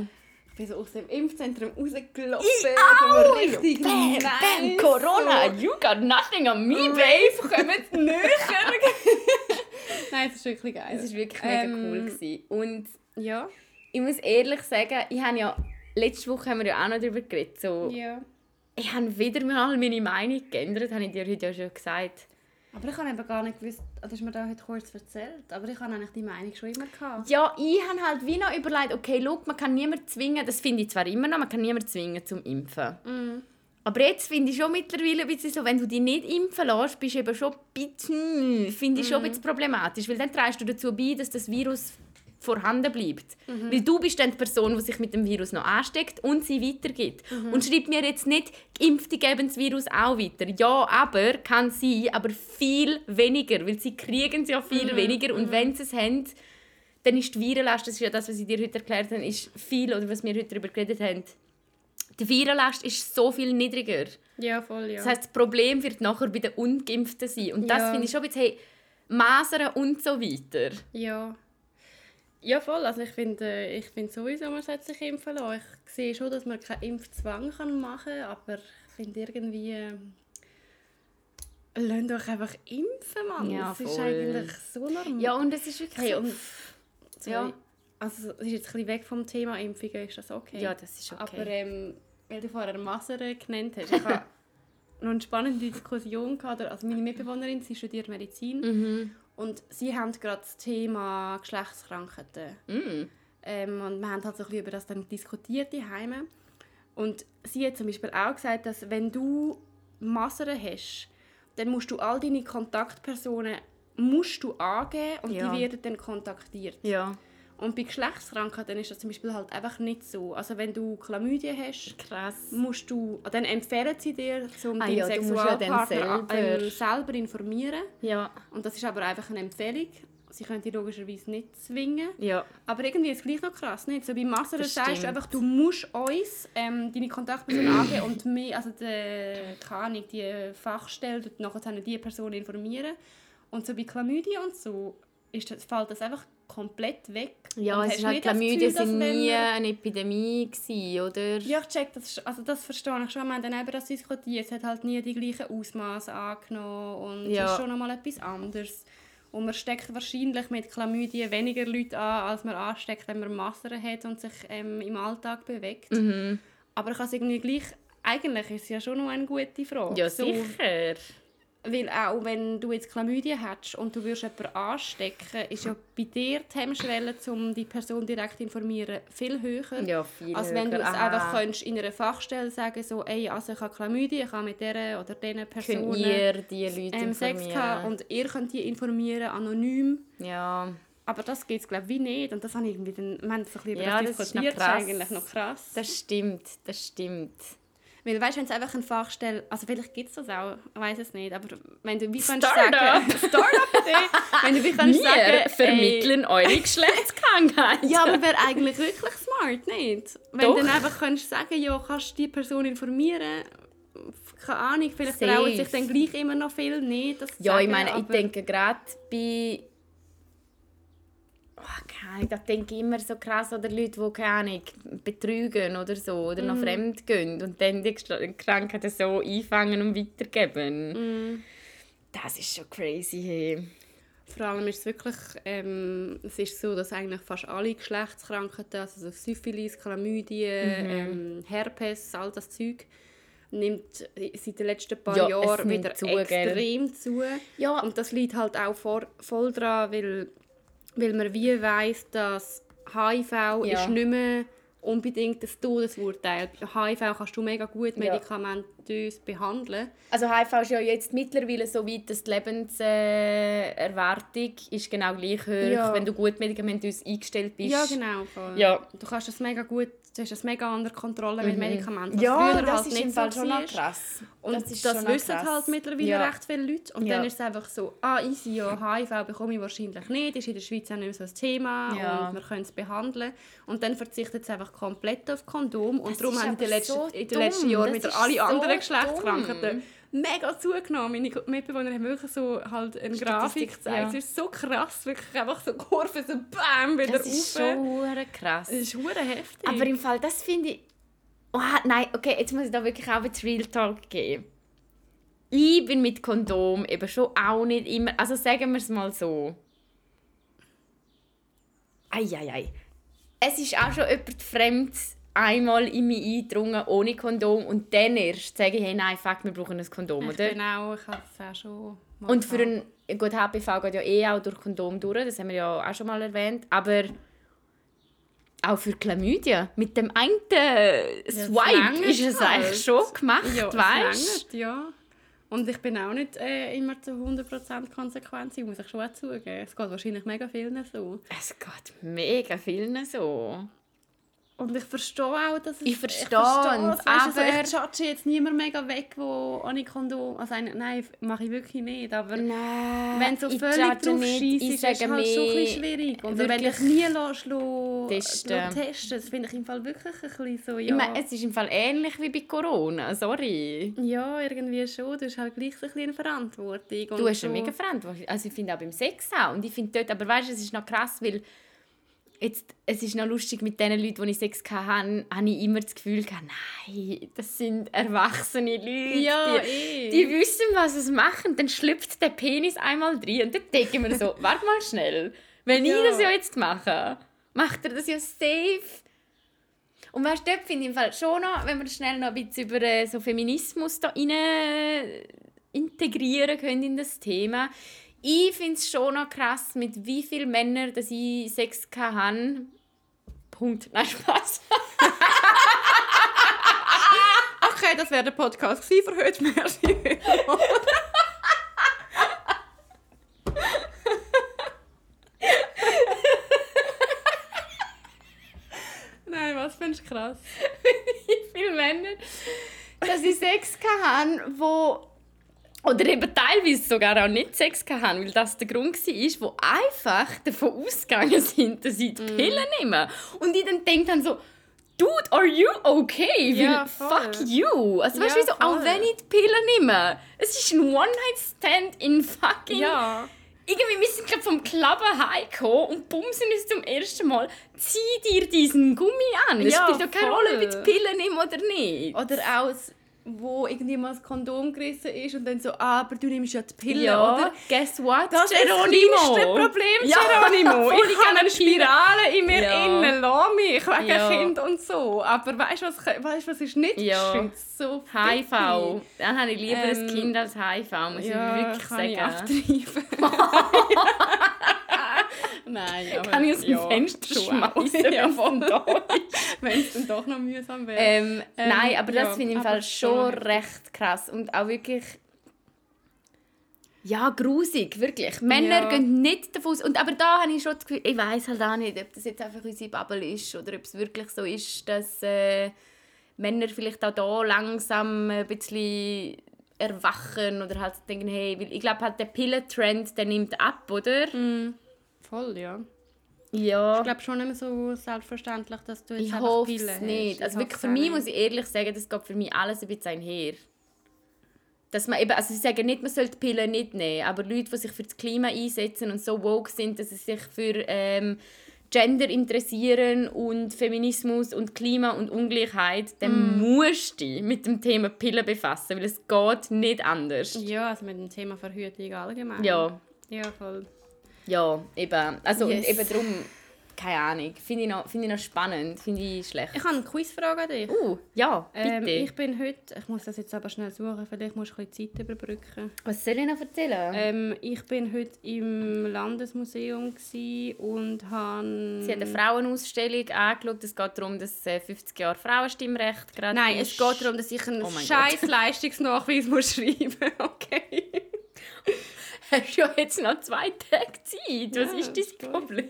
Ich bin so aus dem Impfzentrum rausgelaufen. auch! so richtig Bam, nice. bam, Corona, So. you got nothing on me, babe. Kommt näher. Nein, es ist wirklich geil. Es war wirklich mega Ähm, cool. Gewesen. Und Ja. Ich muss ehrlich sagen, ich habe ja, letzte Woche haben wir ja auch noch darüber geredet, so, ja. ich habe wieder mal meine Meinung geändert, habe ich dir heute ja schon gesagt. Aber ich habe eben gar nicht gewusst, das hast mir da heute kurz erzählt, aber ich habe eigentlich die Meinung schon immer gehabt. Ja, ich habe halt wie noch überlegt, okay, look, man kann niemanden zwingen, das finde ich zwar immer noch, man kann niemanden zwingen zum Impfen. Mhm. Aber jetzt finde ich schon mittlerweile ein bisschen so, wenn du dich nicht impfen lässt, bist du eben schon ein bisschen, finde ich schon ein bisschen problematisch, weil dann trägst du dazu bei, dass das Virus vorhanden bleibt. Weil du bist dann die Person, die sich mit dem Virus noch ansteckt und sie weitergibt. Und schreibt mir jetzt nicht, Geimpfte geben das Virus auch weiter. Ja, aber, kann sein, aber viel weniger, weil sie kriegen es ja viel weniger und wenn sie es haben, dann ist die Virenlast, das ist ja das, was ich dir heute erklärt habe, ist viel, oder was wir heute darüber geredet haben, die Virenlast ist so viel niedriger. Ja, voll, ja. Das heisst, das Problem wird nachher bei den Ungeimpften sein. Und das Ja. finde ich schon ein bisschen, hey, Masern und so weiter. Ja. Ja, voll. Also ich finde äh, ich find sowieso, man sollte sich impfen lassen. Ich sehe schon, dass man keinen Impfzwang kann machen kann, aber ich finde irgendwie... Äh, lasst euch einfach impfen, Mann. Ja, Es ist eigentlich so normal. Ja, und es ist wirklich Hey, und- Sorry. ja. Also es ist jetzt ein bisschen weg vom Thema Impfungen, ist das okay? Ja, das ist okay. Aber ähm, weil du vorher Masern genannt hast, ich habe noch eine spannende Diskussion gehabt. Also meine Mitbewohnerin, sie studiert Medizin Mhm. Und sie haben gerade das Thema Geschlechtskrankheiten. Mm. Ähm, und wir haben halt so ein bisschen über das dann diskutiert daheim. Und sie hat zum Beispiel auch gesagt, dass wenn du Masern hast, dann musst du all deine Kontaktpersonen musst du angeben und Ja. die werden dann kontaktiert. Ja, Und bei Geschlechtskrankheiten ist das zum Beispiel halt einfach nicht so. Also wenn du Chlamydien hast, krass. musst du, dann empfehlen sie dir, um Ah deinen ja, musst ja Sexualpartner selber- ähm, selber informieren. Ja, Und das ist aber einfach eine Empfehlung. sie können die logischerweise nicht zwingen. Ja. Aber irgendwie ist es gleich noch krass, nicht? So bei Masern Das sagst du einfach, du musst uns ähm, deine Kontaktperson angeben und mehr, also die, keine Ahnung, die Fachstelle tut nachher die Person informieren. Und so bei Chlamydia und so ist das, fällt das einfach komplett weg. Ja, es ist halt, Chlamydien sind nie wir- eine Epidemie gewesen, oder? Ja, ich check, das, also das verstehe ich schon. Wir haben dann eben das diskutiert. Es hat halt nie die gleichen Ausmaße angenommen und Ja. es ist schon nochmal etwas anderes. Und man steckt wahrscheinlich mit Chlamydien weniger Leute an, als man ansteckt, wenn man Masern hat und sich ähm, im Alltag bewegt. Mhm. Aber ich habe es irgendwie gleich... Eigentlich ist es ja schon noch eine gute Frage. Ja, So, sicher. Weil auch wenn du jetzt Chlamydien hättest und du würdest jemanden anstecken, ist ja bei dir die Hemmschwelle, um die Person direkt zu informieren, viel höher. Ja, viel Als wenn du höher. es Aha. einfach könntest in einer Fachstelle sagen so, ey, also ich habe Chlamydien, ich habe mit dieser oder diesen Personen ihr die Leute ähm, Sex gehabt und ihr könnt die informieren, anonym. Ja, Aber das geht es glaube ich wie nicht und das habe ich irgendwie dann, wir haben so ein bisschen Ja, das das ist noch das krass. eigentlich noch krass. das stimmt, das stimmt. Weil weißt du, wenn es einfach eine Fachstelle, also vielleicht gibt es das auch, ich weiß es nicht, aber wenn du wie kannst Startup. sagen, Startup-Idee, wenn du wie kannst Wir sagen, ey, vermitteln eure Geschlechtskrankheit. Ja, aber wäre eigentlich wirklich smart, nicht? Wenn Doch. du dann einfach kannst sagen, ja, kannst du die Person informieren, keine Ahnung, vielleicht trauen sich dann gleich immer noch viel nicht, Ja, ich meine, ich aber- denke gerade bei. Oh, keine Ahnung, da denke ich immer so krass oder Leute, die keine Ahnung, betrügen oder so oder Mhm. noch fremd gehen und dann die Krankheiten so einfangen und weitergeben. Mhm. Das ist schon crazy. Hey. Vor allem ist es wirklich, ähm, es ist so, dass eigentlich fast alle Geschlechtskrankheiten, also so Syphilis, Chlamydien, Mhm. ähm, Herpes, all das Zeug, nimmt seit den letzten paar Ja, Jahren wieder zu, gell? extrem zu. Ja, Und das liegt halt auch vor, voll dran, weil, weil man wie weiss, dass HIV Ja. ist nicht mehr unbedingt das Todesurteil. HIV kannst du mega gut Ja. medikamentös behandeln. also HIV ist ja jetzt mittlerweile so weit, dass die Lebenserwartung Erwartung ist genau gleich hoch, Ja. wenn du gut medikamentös eingestellt bist. Ja, genau. voll. Ja. Du kannst das mega gut, du hast das mega unter Kontrolle mit Medikamenten. was Ja, früher das halt ist nicht im Fall so schon noch krass. Und das das, wissen krass. halt mittlerweile Ja. recht viele Leute. Und Ja. dann ist es einfach so, ah, easy, ja, HIV bekomme ich wahrscheinlich nicht, ist in der Schweiz auch nicht mehr so ein Thema Ja. und wir können es behandeln. Und dann verzichtet es einfach komplett auf Kondom. Und Das darum haben in den aber letzten, so in den letzten. Jahren wieder alle so anderen. Geschlechtskrankheiten mega zugenommen. Meine Mitbewohner haben wirklich so halt eine Grafik gezeigt. ja. Es ist so krass, wirklich einfach so Kurven, so BAM, wieder Das ist rauf. schon krass. Es ist heftig. Aber im Fall, das finde ich. Oh, nein, okay, jetzt muss ich da wirklich auch jetzt Real Talk geben. Ich bin mit Kondom eben schon auch nicht immer. Also sagen wir es mal so. Eieiei. Es ist auch schon jemand fremd einmal in mich eingedrungen ohne Kondom und dann erst sage ich, hey, nein, fuck, wir brauchen ein Kondom, ich oder? auch, ich habe es auch schon Und für ein gut HPV geht ja eh auch durch Kondom durch, das haben wir ja auch schon mal erwähnt, aber auch für Chlamydien mit dem einen Swipe langt ist es halt. eigentlich schon gemacht, ja, weißt langt, ja. Und ich bin auch nicht äh, immer zu 100% konsequent, muss ich schon zugeben. Es geht wahrscheinlich mega vielen so. Es geht mega vielen so. Und ich verstehe auch, dass es... Ich verstehe verstehe es, weißt du, aber- Also ich judge jetzt niemand mega weg, wo ohne Kondom... Also ein- nein, mache ich wirklich nicht, aber... Nein, Wenn du so ich völlig drauf ich ist es halt schon ein mehr, bisschen schwierig. Und wenn dich nie lässt, testen. testen, das finde ich im Fall wirklich ein bisschen so, ja... Ich meine, es ist im Fall ähnlich wie bei Corona, sorry. ja, irgendwie schon. Du hast halt gleich so ein bisschen eine Verantwortung. Du hast so. eine mega Verantwortung. Also ich finde auch beim Sex auch. Und ich finde dort, aber weißt du, es ist noch krass, weil jetzt, es ist noch lustig, mit den Leuten, die ich Sex hatte, habe ich immer das Gefühl gehabt, nein, das sind erwachsene Leute. Ja, die, eh. die wissen, was sie machen. Dann schlüpft der Penis einmal drin und dann denke ich mir so, warte mal schnell. Wenn Ja. ich das ja jetzt mache, macht er das ja safe. Und weißt du, dort finde ich im Fall schon noch, wenn wir schnell noch ein bisschen über äh, so Feminismus da rein integrieren können in das Thema. Ich finde es schon noch krass, mit wie vielen Männern dass ich Sex hatte. Punkt. Nein, Spaß. Okay, das wäre der Podcast für heute. Merci. Nein, was findest du krass? wie viele Männer, dass ich Sex hatte, wo oder eben teilweise sogar auch nicht Sex hatten, weil das der Grund war, wo einfach davon ausgegangen sind, dass sie die Mm. Pillen nehmen. Und ich dann denke dann so, Dude, are you okay? Ja, fuck you. Also weißt du, Ja, wieso, auch wenn ich die Pillen nehme, es ist ein One-Night-Stand in fucking... Ja. Irgendwie, wir sind gerade vom Clubben heimgekommen und bumsen uns zum ersten Mal. Zieh dir diesen Gummi an. Es Ja, spielt doch keine voll. Rolle, ob ich die Pillen nehme oder nicht. Oder auch, wo irgendwie mal das Kondom gerissen ist und dann so, ah, aber du nimmst ja die Pille, ja, oder? guess what, Das ist das Geronimo? kleinste Problem, Ja, Geronimo. ich habe eine Spirale in mir Ja. innen, lass mich, wegen Ja. Kind und so. Aber weißt du, was, weißt, was ist nicht Ja. geschützt? So HIV. Dann habe ich lieber ein Ähm, Kind als HIV, muss Ja, ich wirklich kann sagen. ich. Nein, aber Kann ich aus dem Fenster schmeißen, ja, wenn es da ist. Wenn es dann doch noch mühsam wäre. Ähm, Ähm, nein, aber das ja, finde ich im Fall schon recht krass. Und auch wirklich... Ja, grusig, wirklich. Männer Ja. gehen nicht davon aus. Und, aber da habe ich schon das Gefühl, ich weiß halt auch nicht, ob das jetzt einfach unsere Bubble ist oder ob es wirklich so ist, dass äh, Männer vielleicht auch da langsam ein bisschen erwachen oder halt denken, hey, weil ich glaube halt der Pillentrend, der nimmt ab, oder? Mm, voll, ja. Ja. Ich glaube schon nicht mehr so selbstverständlich, dass du jetzt Ich einfach Pillen es hast. nicht. Ich Also wirklich für mich muss ich ehrlich sagen, das geht für mich alles ein bisschen einher. Dass man eben, also sie sagen nicht, man sollte die Pillen nicht nehmen, aber Leute, die sich für das Klima einsetzen und so woke sind, dass sie sich für ähm, Gender interessieren und Feminismus und Klima und Ungleichheit, dann Mm. musst du dich mit dem Thema Pillen befassen, weil es geht nicht anders. Ja, also mit dem Thema Verhütung allgemein. Ja, Ja, voll. Ja, eben. Also Yes. eben darum, keine Ahnung, finde ich, noch- finde ich noch spannend, finde ich schlecht. Ich habe eine Quizfrage an dich. Uh, ja, bitte. Ähm, ich bin heute, ich muss das jetzt aber schnell suchen, vielleicht musst du ein bisschen Zeit überbrücken. Was soll ich noch erzählen? Ähm, ich bin heute im Landesmuseum und habe... Sie hat eine Frauenausstellung angeschaut. Es geht darum, dass äh, 50 Jahre Frauenstimmrecht gerade Nein, ist. es geht darum, dass ich einen Oh scheiß Leistungsnachweis muss schreiben Okay. Hast du ja jetzt noch zwei Tage Zeit. Was Ja, ist dein Problem?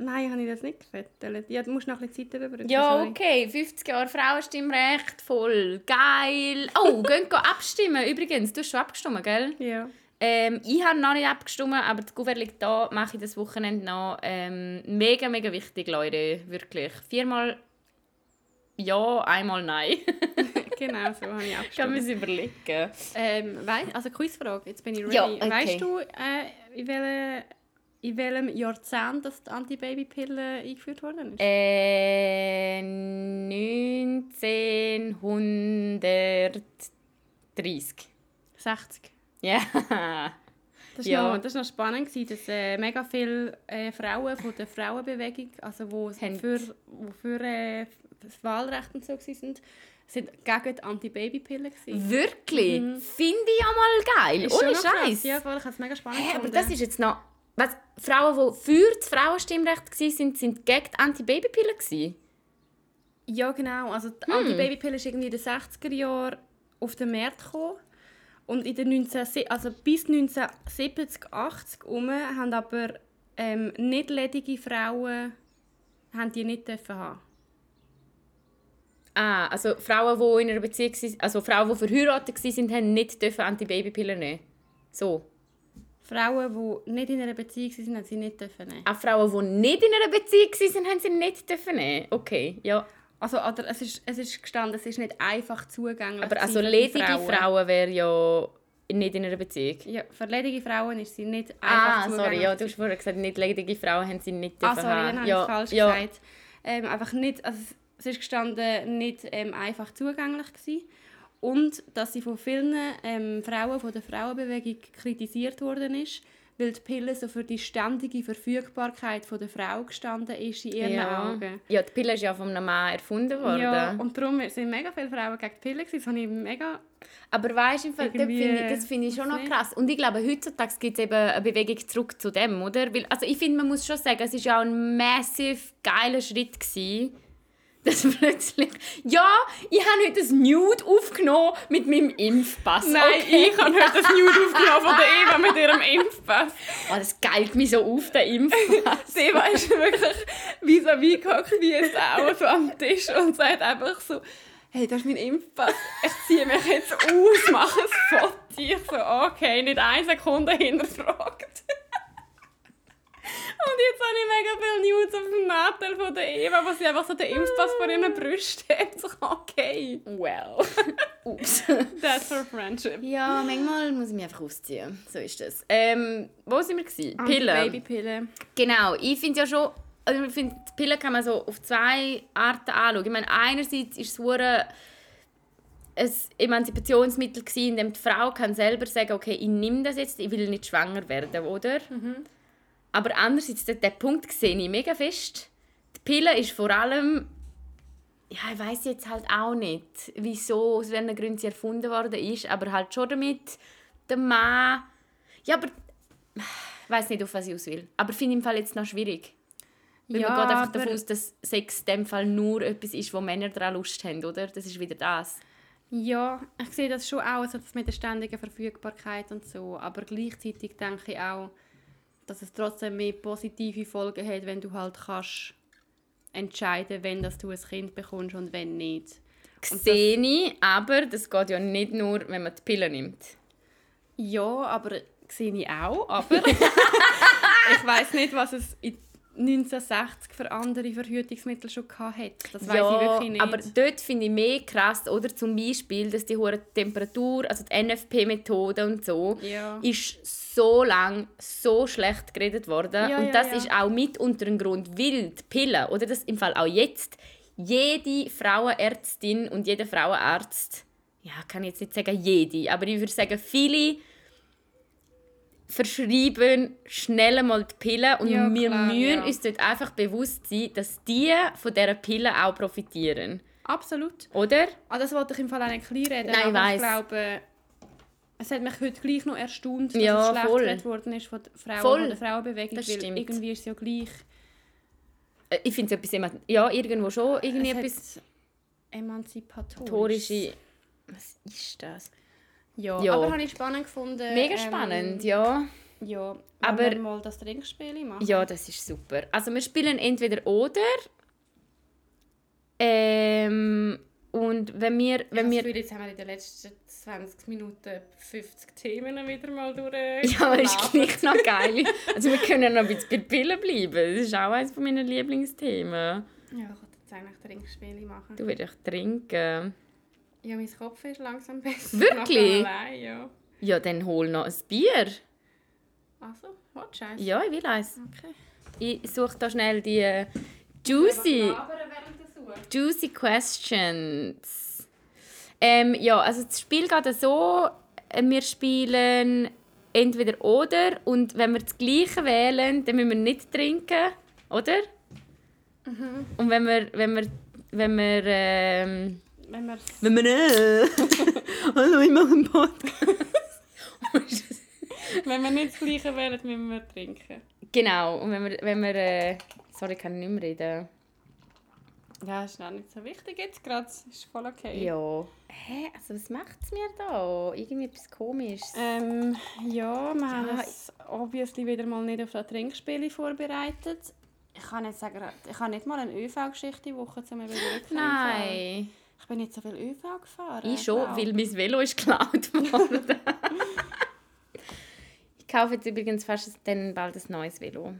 Nein, habe ich das nicht gefüttert. Ja, du musst noch ein bisschen Zeit überbrücken. Ja, okay. 50 Jahre Frauenstimmrecht. Voll geil. Oh, gehen wir abstimmen. Übrigens, du hast schon abgestimmt, gell? Ja. Ähm, ich habe noch nicht abgestimmt, aber das Gouverne liegt da. Mache ich das Wochenende noch. Ähm, mega, mega wichtig, Leute. Wirklich. Viermal ja, einmal nein. genau, so habe ich Kann abgestimmt. man sich überlegen. Ähm, also Quizfrage, jetzt bin ich ready. Ja, okay. Weißt du, äh, in, welche, in welchem Jahrzehnt das die Antibabypille eingeführt worden ist? Äh, 1930. 60. Ja. Das war Ja. noch, das noch spannend, gewesen, dass äh, mega viele äh, Frauen von der Frauenbewegung, also wo für, wo für äh, das Wahlrecht und so waren, sind gegen die Antibabypille. Wirklich? Finde ich ja mal geil. Mhm. Ist Ohne. Scheiß. Ja, voll, ich habe es mega spannend Hä, aber das ist jetzt noch. Was? Frauen, die für das Frauenstimmrecht waren, sind, sind gegen die Antibabypille? Ja, genau. Also Hm. die Antibabypille ist irgendwie in den 60er Jahren auf den Markt gekommen. Und in den 19, also bis 1970, 80 herum haben aber ähm, nicht ledige Frauen haben die nicht dürfen haben. Ah, also Frauen, die in einer Beziehung waren, also Frauen, die verheiratet waren, haben nicht dürfen Antibabypillen nehmen. So. Frauen, die nicht in einer Beziehung waren, haben sie nicht dürfen nehmen. Auch Frauen, die nicht in einer Beziehung waren, haben sie nicht dürfen nehmen. Okay, ja. Also oder es, ist, es ist gestanden, es ist nicht einfach zugänglich Aber also ledige Frauen, wären ja nicht in einer Beziehung. Ja, für ledige Frauen ist sie nicht einfach Ah, zugänglich. sorry, ja, du hast vorher gesagt, nicht ledige Frauen haben sie nicht Ah, dürfen sorry, haben. dann habe ja, ich falsch ja. gesagt. Ähm, einfach nicht, also es ist gestanden, nicht ähm, einfach zugänglich gewesen. Und dass sie von vielen ähm, Frauen von der Frauenbewegung kritisiert worden ist, weil die Pille so für die ständige Verfügbarkeit von der Frau gestanden ist in ihren Ja. Augen. ja, die Pille ist ja von einem Mann erfunden worden. Ja, und darum sind mega viele Frauen gegen die Pille gewesen. Das habe ich mega... Aber weißt du, das finde ich, das finde ich schon noch krass. Und ich glaube, heutzutage gibt es eben eine Bewegung zurück zu dem, oder? Weil, also ich finde, man muss schon sagen, es war ja auch ein massiv geiler Schritt, gewesen, dass plötzlich... Ja, ich habe heute ein Nude aufgenommen mit meinem Impfpass. Nein, okay? ich habe heute das Nude aufgenommen von der Eva mit ihrem Impfpass. Oh, das geilt mich so auf, der Impfpass. Die Eva ist wirklich wie so wie gehockt wie jetzt auch so am Tisch und sagt einfach so, hey, das ist mein Impfpass, ich ziehe mich jetzt aus, mache ein Foto. ich so, okay, nicht eine Sekunde hinterfragt. Und jetzt habe ich mega viele News auf dem Nattel von der Eva, wo sie einfach so den Impfpass vor ihren Brüsten hat. So, okay. Well. Ups. That's our friendship. ja, manchmal muss ich mich einfach ausziehen. So ist das. Ähm, wo sind wir? Gewesen? Pillen. Babypille. Genau, ich finde ja schon, also ich finde, die Pille kann man so auf zwei Arten anschauen. Ich meine, einerseits ist es ein Emanzipationsmittel gewesen, in dem die Frau kann selber sagen, okay, ich nehme das jetzt, ich will nicht schwanger werden, oder? Aber andererseits, den, den Punkt sehe ich mega fest. Die Pille ist vor allem, ja, ich weiß jetzt halt auch nicht, wieso, aus welchen Gründen sie erfunden worden ist, aber halt schon damit, der Mann, ja, aber ich weiß nicht, auf was ich aus will. Aber finde ich im Fall jetzt noch schwierig. Weil Ja, man geht einfach davon aus, dass Sex in dem Fall nur etwas ist, wo Männer daran Lust haben, oder? Das ist wieder das. Ja, ich sehe das schon auch, also das mit der ständigen Verfügbarkeit und so. Aber gleichzeitig denke ich auch, dass es trotzdem mehr positive Folgen hat, wenn du halt kannst entscheiden, wenn dass du ein Kind bekommst und wenn nicht. Sehe ich, aber das geht ja nicht nur, wenn man die Pille nimmt. Ja, aber sehe ich auch. Aber ich weiß nicht, was es in 1960 für andere Verhütungsmittel schon hatte. Das weiß ich wirklich nicht. aber dort finde ich mehr krass, oder? Zum Beispiel, dass die hohe Temperatur, also die NFP-Methode und so, Ja. ist so lang so schlecht geredet worden. Ja, und ja, das ja. ist auch mit unter dem Grund, weil die Pille, oder das im Fall auch jetzt, jede Frauenärztin und jeder Frauenarzt, ja, kann ich jetzt nicht sagen jede, aber ich würde sagen, viele verschreiben schnell mal die Pille und Ja, wir klar, müssen ja. uns dort einfach bewusst sein, dass die von dieser Pille auch profitieren. Absolut. Oder? Ah, das wollte ich im Fall auch nicht kleinreden. Nein, ich aber weiss. ich glaube, es hat mich heute gleich noch erstaunt, dass Ja, es schlecht voll. worden ist von der Frauen Voll. von der Frauenbewegung. Das stimmt. irgendwie ist es ja gleich. Äh, Ich finde es etwas, ja, irgendwo schon irgendwie es etwas emanzipatorisch. historische... Was ist das? Ja, Ja. aber habe ich spannend gefunden. Mega ähm, spannend, ja. Ja, Aber- wir mal das Trinkspiel machen. Ja, das ist super. Also wir spielen entweder oder. Ähm, und wenn wir, wenn wir, jetzt haben wir in den letzten 20 Minuten 50 Themen wieder mal durch. ja, aber ist gleich noch geil. Also wir können noch ein bisschen bei Pillen bleiben. Das ist auch eines meiner Lieblingsthemen. Ja, ich wollte jetzt eigentlich Trinkspiele machen. Du willst echt trinken. Ja, mein Kopf ist langsam besser. Wirklich? Allein, ja. Ja, dann hol noch ein Bier. Also, what scheiße. Ja, ich will eins. Okay. Ich suche da schnell die äh, juicy, Aber während der Suche. juicy questions. Ähm, ja, also das Spiel geht so, äh, wir spielen entweder oder und wenn wir das Gleiche wählen, dann müssen wir nicht trinken, oder? Und wenn wir, wenn wir, wenn wir, ähm, Wenn wir wenn wir, äh, hallo, ich mache einen Podcast. Wenn wir nicht das Gleiche wählen, müssen wir trinken. genau, und wenn wir, wenn wir, äh, sorry, ich kann nicht mehr reden. Ja, ist auch nicht so wichtig jetzt gerade. Ist voll okay. Ja. Hä, also was macht es mir da? Irgendwie etwas komisches. Ähm, ja, wir haben Ja, uns obviously wieder mal nicht auf das Trinkspiel vorbereitet. Ich kann nicht sagen, ich habe nicht mal eine ÖV-Geschichte die Woche zum überlegen. Nein. Ich bin nicht so viel ÖV gefahren. Ich schon, weil mein Velo ist geklaut worden. ich kaufe jetzt übrigens fast dann bald ein neues Velo.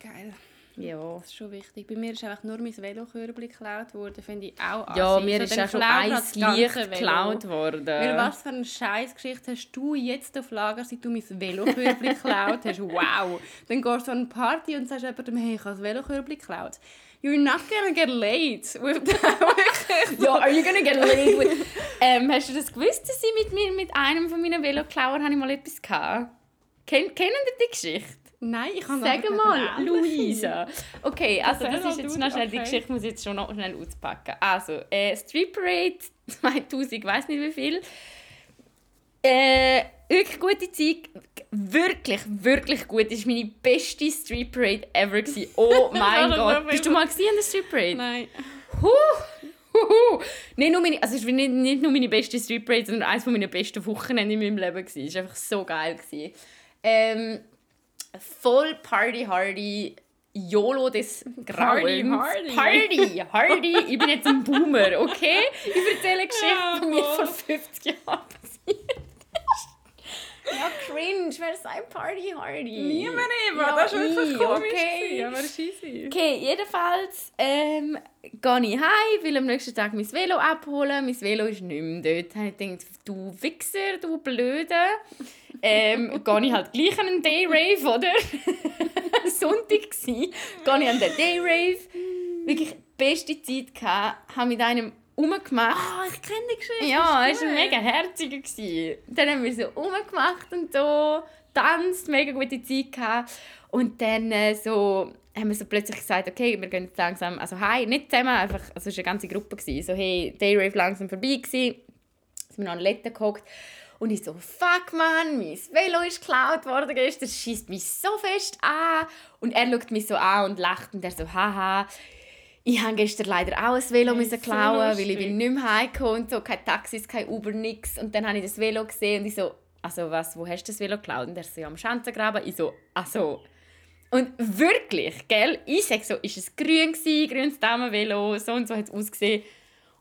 Geil. Ja. Das ist schon wichtig. Bei mir ist einfach nur mein Velokörbchen geklaut worden, finde ich auch Ja, assi. mir So, ist auch schon klaut ein das ganze Licht geklaut worden. Weil was für eine Scheißgeschichte hast du jetzt auf Lager, seit du mein Velokörbchen geklaut hast? Wow! Dann gehst du an eine Party und sagst jemandem, hey, ich habe das Velokörbchen geklaut. You're not gonna get late with that. Ja, are you gonna get laid with... ähm, hast du das gewusst, dass ich mit, mir, mit einem von meinen Veloklauern ich mal etwas hatte? Ken, kennen die die Geschichte? Nein, ich kann Sag mal, Luisa. Okay, also das mal ist jetzt noch schnell, die okay. Geschichte muss ich jetzt schon noch schnell auspacken. Also, äh, Street Parade 2000, ich weiß nicht wie viel. Äh, wirklich gute Zeit. Wirklich, wirklich gut. Das war meine beste Street Parade ever. Gewesen. Oh mein Das Gott. Bist du mal gewesen an der Street Parade? Nein. Huh, huhu. Nicht, nur meine, also es war nicht, nicht nur meine beste Street Parade, sondern eines meiner besten Wochenende in meinem Leben. gewesen. Es war einfach so geil. gewesen. Ähm, voll Party Hardy. YOLO des Grauens. Hardy. Party Hardy. Ich bin jetzt ein Boomer, okay? Ich erzähle eine Geschichte, Ja, die mir vor 50 Jahren passiert ist. cringe. Wer ist ein Party Hardy? Niemand eben, Ja, das war wirklich ich, komisch. okay. Aber es ist easy. Okay, jedenfalls ähm, gehe ich heim, will am nächsten Tag mein Velo abholen. Mein Velo ist nicht mehr dort. Ich du Wichser, du Blöde. Ähm, gehe ich halt gleich an einen Dayrave, oder? Sonntag gsi. Gehe ich an den Dayrave. Wirklich beste Zeit gehabt. Habe mit einem rumgemacht. Ah, ich kenne die Geschichte. Ja, es war mega herziger. Dann haben wir so rumgemacht und so, tanzt, mega gute Zeit gehabt. Und dann äh, so, haben wir so plötzlich gesagt, okay, wir gehen jetzt langsam, also hey, nicht zusammen, einfach, also es war eine ganze Gruppe, gewesen, so hey, Dayrave langsam vorbei gewesen. Sind wir noch an Letten gehockt. Und ich so, fuck man, mein Velo ist geklaut worden gestern, das schießt mich so fest an. Und er schaut mich so an und lacht und er so, haha. Ich habe gestern leider auch ein Velo müssen so klauen, weil ich bin nicht mehr heimgekommen und so, kein Taxis, kein Uber, nix. Und dann habe ich das Velo gesehen und ich so, also was, wo hast du das Velo geklaut? Und er so, ja, am Schanzengraben. Ich so, also. Und wirklich, gell, ich sage so, ist es grün gewesen, grünes Damenvelo, so und so hat es ausgesehen.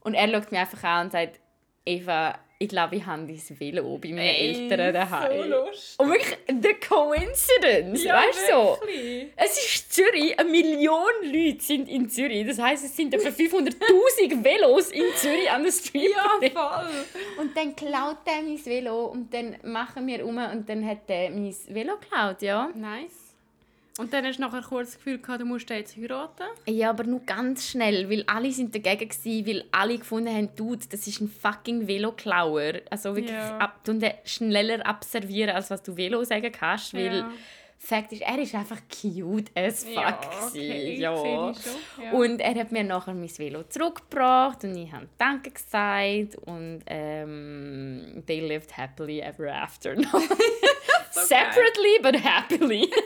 Und er schaut mich einfach an und sagt, Eva, ich glaube, ich habe dein Velo bei meinen Eltern daheim. So lustig. Und wirklich, the coincidence, Ja, weißt du so? Es ist Zürich, eine Million Leute sind in Zürich. Das heißt, es sind etwa 500'000 Velos in Zürich an der Street. Ja, voll. Und dann klaut er mein Velo und dann machen wir um und dann hat er mein Velo geklaut, ja. Nice. Und dann hast du nachher kurz das Gefühl gehabt, du musst jetzt heiraten. Ja, aber nur ganz schnell, weil alle sind dagegen gsi, weil alle gefunden haben, Dude, das ist ein fucking Veloklauer. Also wirklich Ja. ab, und schneller abservieren, als was du Velo sagen kannst, weil Ja. Fakt ist, er ist einfach cute as fuck Ja, okay, ja. schon, ja. Und er hat mir nachher mein Velo zurückgebracht und ich habe Danke gesagt und ähm, they lived happily ever after. Separately but happily.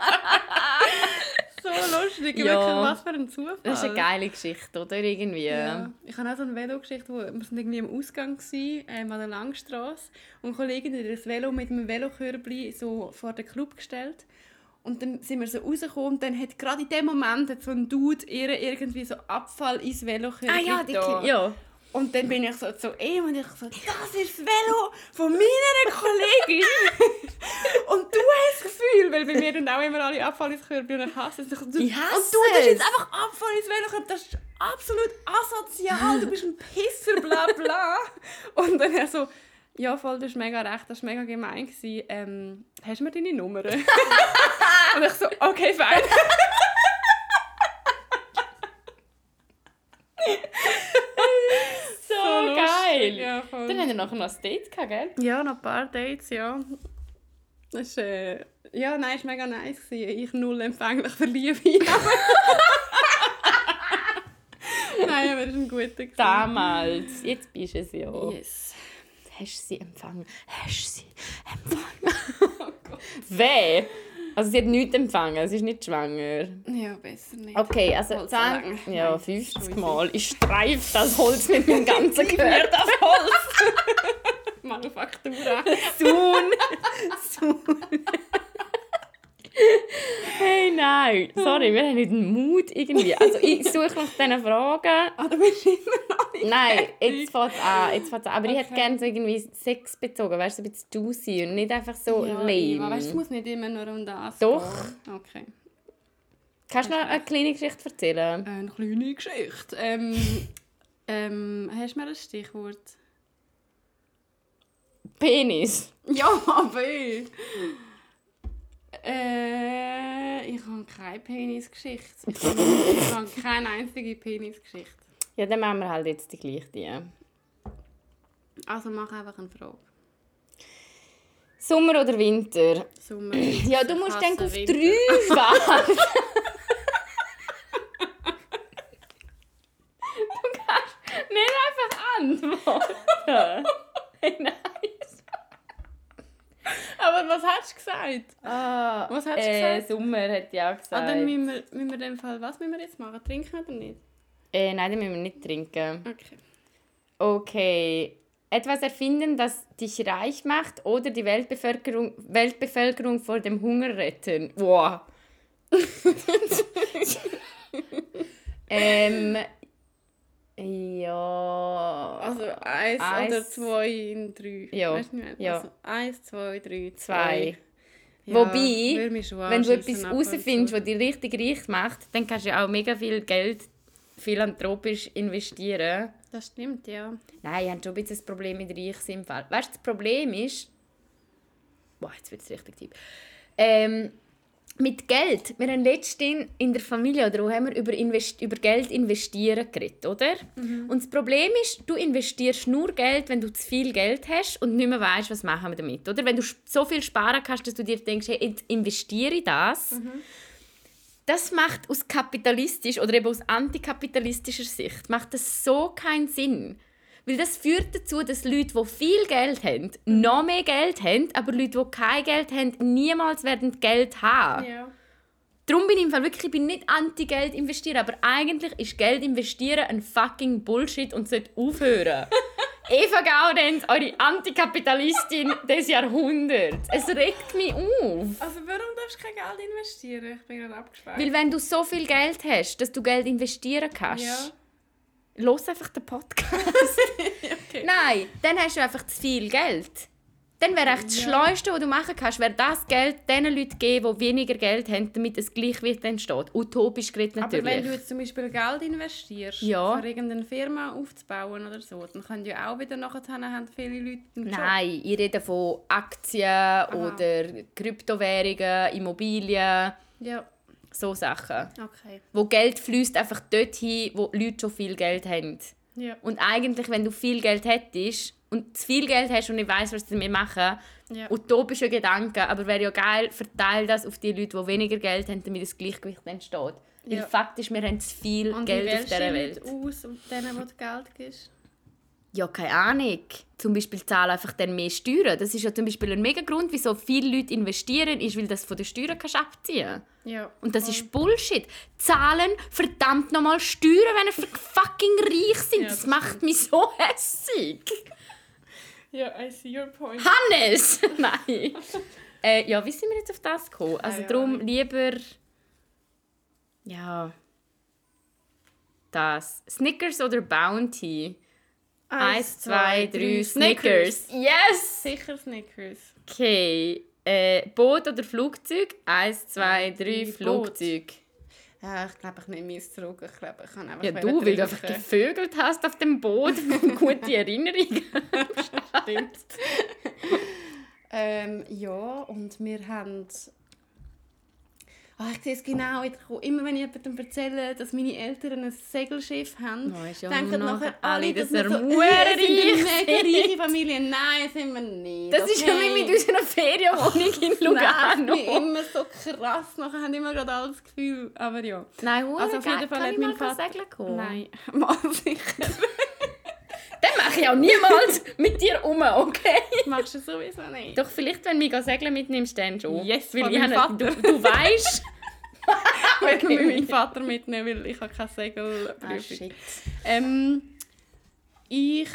So lustig, Ja. wirklich, was für ein Zufall. Das ist eine geile Geschichte, oder? Irgendwie. Ja. Ich habe auch so eine Velogeschichte, wo wir sind irgendwie im Ausgang waren, ähm, an der Langstrasse und eine Kollegin hat das Velo mit einem Velokörbli so vor den Club gestellt und dann sind wir so rausgekommen und dann hat gerade in dem Moment hat so ein Dude ihr irgendwie so Abfall ins Velokörbli Ah ja, die da. ja. Und dann bin ich so zu ihm und ich so, das ist das Velo von meiner Kollegin. und du hast das Gefühl, weil bei mir dann auch immer alle Abfall ins Körbli und ich hasse es. Ich, hasse und du es. jetzt einfach Abfall ins Velo, das ist absolut asozial, du bist ein Pisser, bla bla. und dann er so, ja voll, du hast mega recht, das war mega gemein. gewesen. Ähm, hast du mir deine Nummer? und ich so, okay, fein. So, lustig. geil. Ja, voll. Dann haben wir nachher noch ein Date gehabt, gell? Ja, noch ein paar Dates, ja. Das ist, äh, ja, nein, es war mega nice. Gewesen. Ich null empfänglich für Liebe. nein, aber es war ein guter. gewesen. Damals. Jetzt bist du es ja. Yes. Hast du sie empfangen? Hast du sie empfangen? Wer? Also sie hat nichts empfangen, sie ist nicht schwanger. Ja, besser nicht. Okay, also Holz 10, lang. ja, Nein, 50 Scheiße. Mal. Ich streife das Holz mit meinem ganzen Körper. das Holz. Manufaktura. Soon. Soon. Hey, nein. Sorry, wir haben nicht den Mut irgendwie. Also ich suche nach diesen Fragen. Ah, du bist immer noch nicht Nein, jetzt fängt es an. Jetzt fängt's an. Aber ich hätte Okay. gerne so irgendwie Sex bezogen, weißt du, so ein bisschen juicy und nicht einfach so ja, lame. Eva, weißt, du, es muss nicht immer nur um das Doch. gehen. Okay. Kannst du noch eine kleine Geschichte erzählen? Eine kleine Geschichte. Ähm, ähm, hast du mir ein Stichwort? Penis. Ja, aber äh, ich habe keine Penisgeschichte. Ich habe, ich habe keine einzige Penisgeschichte. Ja, dann machen wir halt jetzt die gleiche. Die. Also mach einfach eine Frage. Sommer oder Winter? Sommer. Ja, du musst denken auf Winter. drei Phasen. du kannst nicht einfach antworten. Nice. Aber was hast du gesagt? Ah, Was hast du äh, gesagt? Sommer hat ja gesagt. Ah, dann müssen wir, müssen wir in dem Fall, was müssen wir jetzt machen? Trinken oder nicht? äh, nein, dann müssen wir nicht trinken. Okay. Okay. Etwas erfinden, das dich reich macht oder die Weltbevölkerung, Weltbevölkerung vor dem Hunger retten. Wow. ähm, Ja. Also eins, Eins. oder zwei in drei. Ja, Weißt du nicht? ja. Also eins, zwei, drei, Zwei. Ja, Wobei, Wenn du etwas herausfindest, was dich richtig reich macht, dann kannst du ja auch mega viel Geld philanthropisch investieren. Das stimmt, ja. Nein, ich habe schon ein bisschen das Problem mit Fall. Weißt du, das Problem ist... Boah, jetzt wird es richtig tief. Ähm, mit Geld. Wir haben letztens in der Familie oder wo haben wir über, Invest über Geld investieren geredet, oder? Und das Problem ist, du investierst nur Geld, wenn du zu viel Geld hast und nicht mehr weißt, was machen wir damit, oder? Wenn du so viel sparen kannst, dass du dir denkst, hey, jetzt investiere ich das. Das macht aus kapitalistisch oder eben aus antikapitalistischer Sicht macht das so keinen Sinn. Weil das führt dazu, dass Leute, die viel Geld haben, noch mehr Geld haben, aber Leute, die kein Geld haben, niemals werden Geld haben. Ja. Darum bin ich im Fall wirklich ich bin nicht anti-Geld investieren, aber eigentlich ist Geld investieren ein fucking Bullshit und sollte aufhören. Eva Gaudenz, eure Antikapitalistin des Jahrhunderts. Es regt mich auf. Also warum darfst du kein Geld investieren? Ich bin gerade abgespannt. Weil wenn du so viel Geld hast, dass du Geld investieren kannst, Ja. Los einfach den Podcast. Nein, dann hast du einfach zu viel Geld. Dann wäre echt das Ja. Schleuste, was du machen kannst, wäre das Geld den Leuten geben, die weniger Geld haben, damit es Gleichgewicht entsteht. Utopisch geredet Aber natürlich. wenn du jetzt zum Beispiel Geld investierst, Ja. für irgendeine Firma aufzubauen oder so, dann können ja auch wieder nachher haben viele Leute einen Job. Nein, ich rede von Aktien oder Kryptowährungen, Immobilien, Ja, so Sachen. okay. Wo Geld fließt einfach dorthin, wo Leute schon viel Geld haben. Ja. Und eigentlich, wenn du viel Geld hättest und zu viel Geld hast und nicht weißt, was du damit machen, Ja. utopische Gedanken, aber wäre ja geil, verteil das auf die Leute, die weniger Geld haben, damit das Gleichgewicht entsteht. Weil Ja. Fakt ist, wir haben zu viel Und Geld auf dieser Welt. Leute aus, denen, wo du Geld gibst? Ja, keine Ahnung. Zum Beispiel zahlen einfach dann mehr Steuern. Das ist ja zum Beispiel ein mega Grund, wieso viele Leute investieren, ist, weil das von den Steuern kannst abziehen Ja. Und das ist Bullshit. Zahlen verdammt nochmal Steuern, wenn ihr fucking reich sind. Ja, das, das macht stimmt. mich so hässig. Ja, I see your point. Hannes! Nein. äh, ja, wie sind wir jetzt auf das gekommen? Also Keine darum Ahnung. lieber... Ja... Das. Snickers oder Bounty? Eins, zwei, drei, Snickers. Yes! Sicher Snickers. Okay. Äh, Boot oder Flugzeug? Eins, zwei, drei, Boot. Flugzeug. Ja, ich glaube, ich nehme meins zurück. Ich glaube, ich kann einfach Ja, du, weil du einfach gevögelt hast auf dem Boot. Gute Erinnerungen. Stimmt. ähm, ja, und wir haben... Ah, ich sehe es genau. wieder kommen. Immer wenn ich jemandem erzähle, dass meine Eltern ein Segelschiff haben, Oh, ja denken nachher alle, dass wir so, hure «Äh, sind eine reiche Familie. Nein, sind wir nicht. Das ist ja okay? wie mit unserer Ferienwohnung in Nein, ich Lugano. bin immer so krass. Nachher haben immer gerade alles Gefühl. Aber ja. Nein, hure Also auf jeden. Fall hat ich mein Vater... segeln kommen? Nein, mal sicher. Dann mache ich auch niemals mit dir um, okay? Machst du sowieso nicht. Doch vielleicht, wenn du mich segeln mitnimmst, dann schon. Yes, weil ich habe, du, Vater. du weißt... Ich will meinen Vater mitnehmen, weil ich habe keine Segelprüfung. Ah, shit. ähm, ich...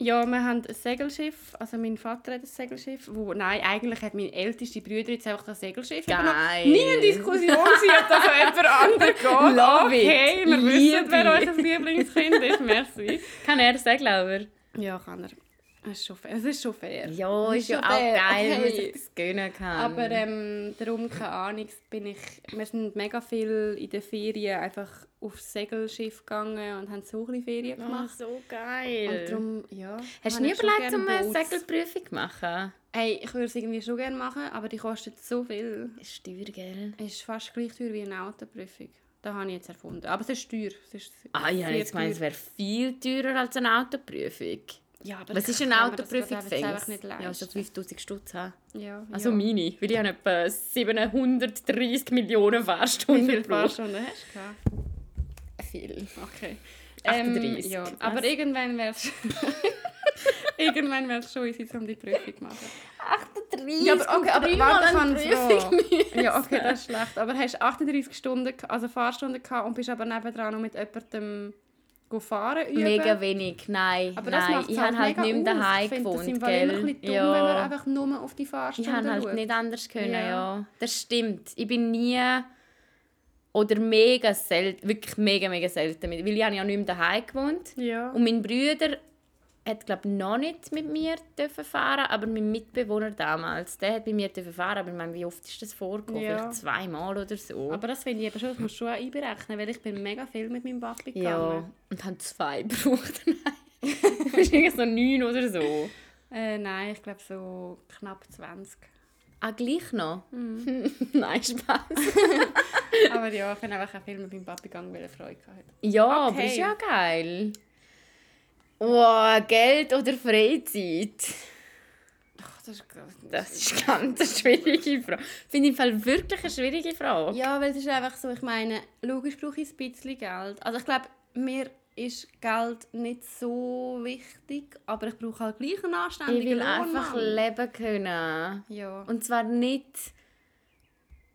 Ja, wir haben ein Segelschiff. Also mein Vater hat ein Segelschiff. Wo, nein, eigentlich hat mein ältester Bruder jetzt einfach das Segelschiff. Geil. Nie eine Diskussion, sie hat also jemand anderes geht. Love it. okay, wir wissen, Liebe. wer unser Lieblingskind ist. Merci. Kann er segeln, aber... Ja, kann er. Es ist schon fair. Es ist schon fair. Ja, Es ist ja auch fair. geil, wenn man sich das gönnen kann. Aber ähm, darum, keine Ahnung, bin ich, wir sind mega viel in den Ferien einfach aufs Segelschiff gegangen und haben so ein bisschen Ferien Ach, gemacht. so geil. Und darum, ja. Hast du nie überlegt, um eine. Segelprüfung zu machen? Hey, ich würde es irgendwie schon gerne machen, aber die kostet so viel. Ist teuer, gell? Es ist fast gleich teuer wie eine Autoprüfung. Das habe ich jetzt erfunden. Aber es ist teuer. Es ist Ah, ich habe sehr jetzt gemeint, es wäre viel teurer als eine Autoprüfung. Ja, aber Was ist eine das Autoprüfung jetzt einfach nicht leisten. Ja, so 5000 Stutz haben. Ja, Also ja. meine, weil ich habe etwa 730 Millionen Fahrstunden Wie viele. Fahrstunden hast du gehabt? Viel. Okay. 38. Ähm, ja, Was? aber irgendwann wäre es irgendwann wäre es schon easy, um die Prüfung zu machen. 38 Ja, aber okay, aber warte, ich Prüfung. Ja, okay, das ist schlecht. Aber hast 38 Stunden, also Fahrstunden gehabt und bist aber nebendran noch mit jemandem fahren üben. Mega wenig, nein. aber das nein. Ich habe halt nicht mehr daheim Ich finde, das gewohnt, Fall immer ein gell? bisschen dumm, wenn man Ja. einfach nur auf die Ich Fahrstunden habe halt schaut. nicht anders können, Ja. ja. Das stimmt. Ich bin nie Oder mega selten, wirklich mega, mega selten. Weil ich habe ja nicht mehr daheim gewohnt. Ja. Und mein Bruder hat glaube noch nicht mit mir dürfen fahren, aber mein Mitbewohner damals, der hat bei mir dürfen fahren, aber ich meine, wie oft ist das vorgekommen? Ja. Vielleicht zweimal oder so. Aber das finde ich eben schon, das musst du schon einberechnen, weil ich bin mega viel mit meinem Papi gegangen. ja, und haben zwei gebraucht. Nein. Wahrscheinlich so neun oder so. Äh, nein, ich glaube so knapp 20. Ah, gleich noch? Mhm. Nein, Spaß. Aber ja, ich bin einfach auch viel mit meinem Papi gegangen, weil er Freude hatte. Ja, aber Okay. ist ja geil. Wow, Geld oder Freizeit? Ach, das ist. Das ist ganz eine schwierige Frage. Finde ich im Fall wirklich eine schwierige Frage. Ja, weil es ist einfach so, ich meine, logisch brauche ich ein bisschen Geld. Also ich glaube, mir ist Geld nicht so wichtig, aber ich brauche halt gleich einen ich anständigen will Lohn, einfach Mann. leben können. Ja. Und zwar nicht,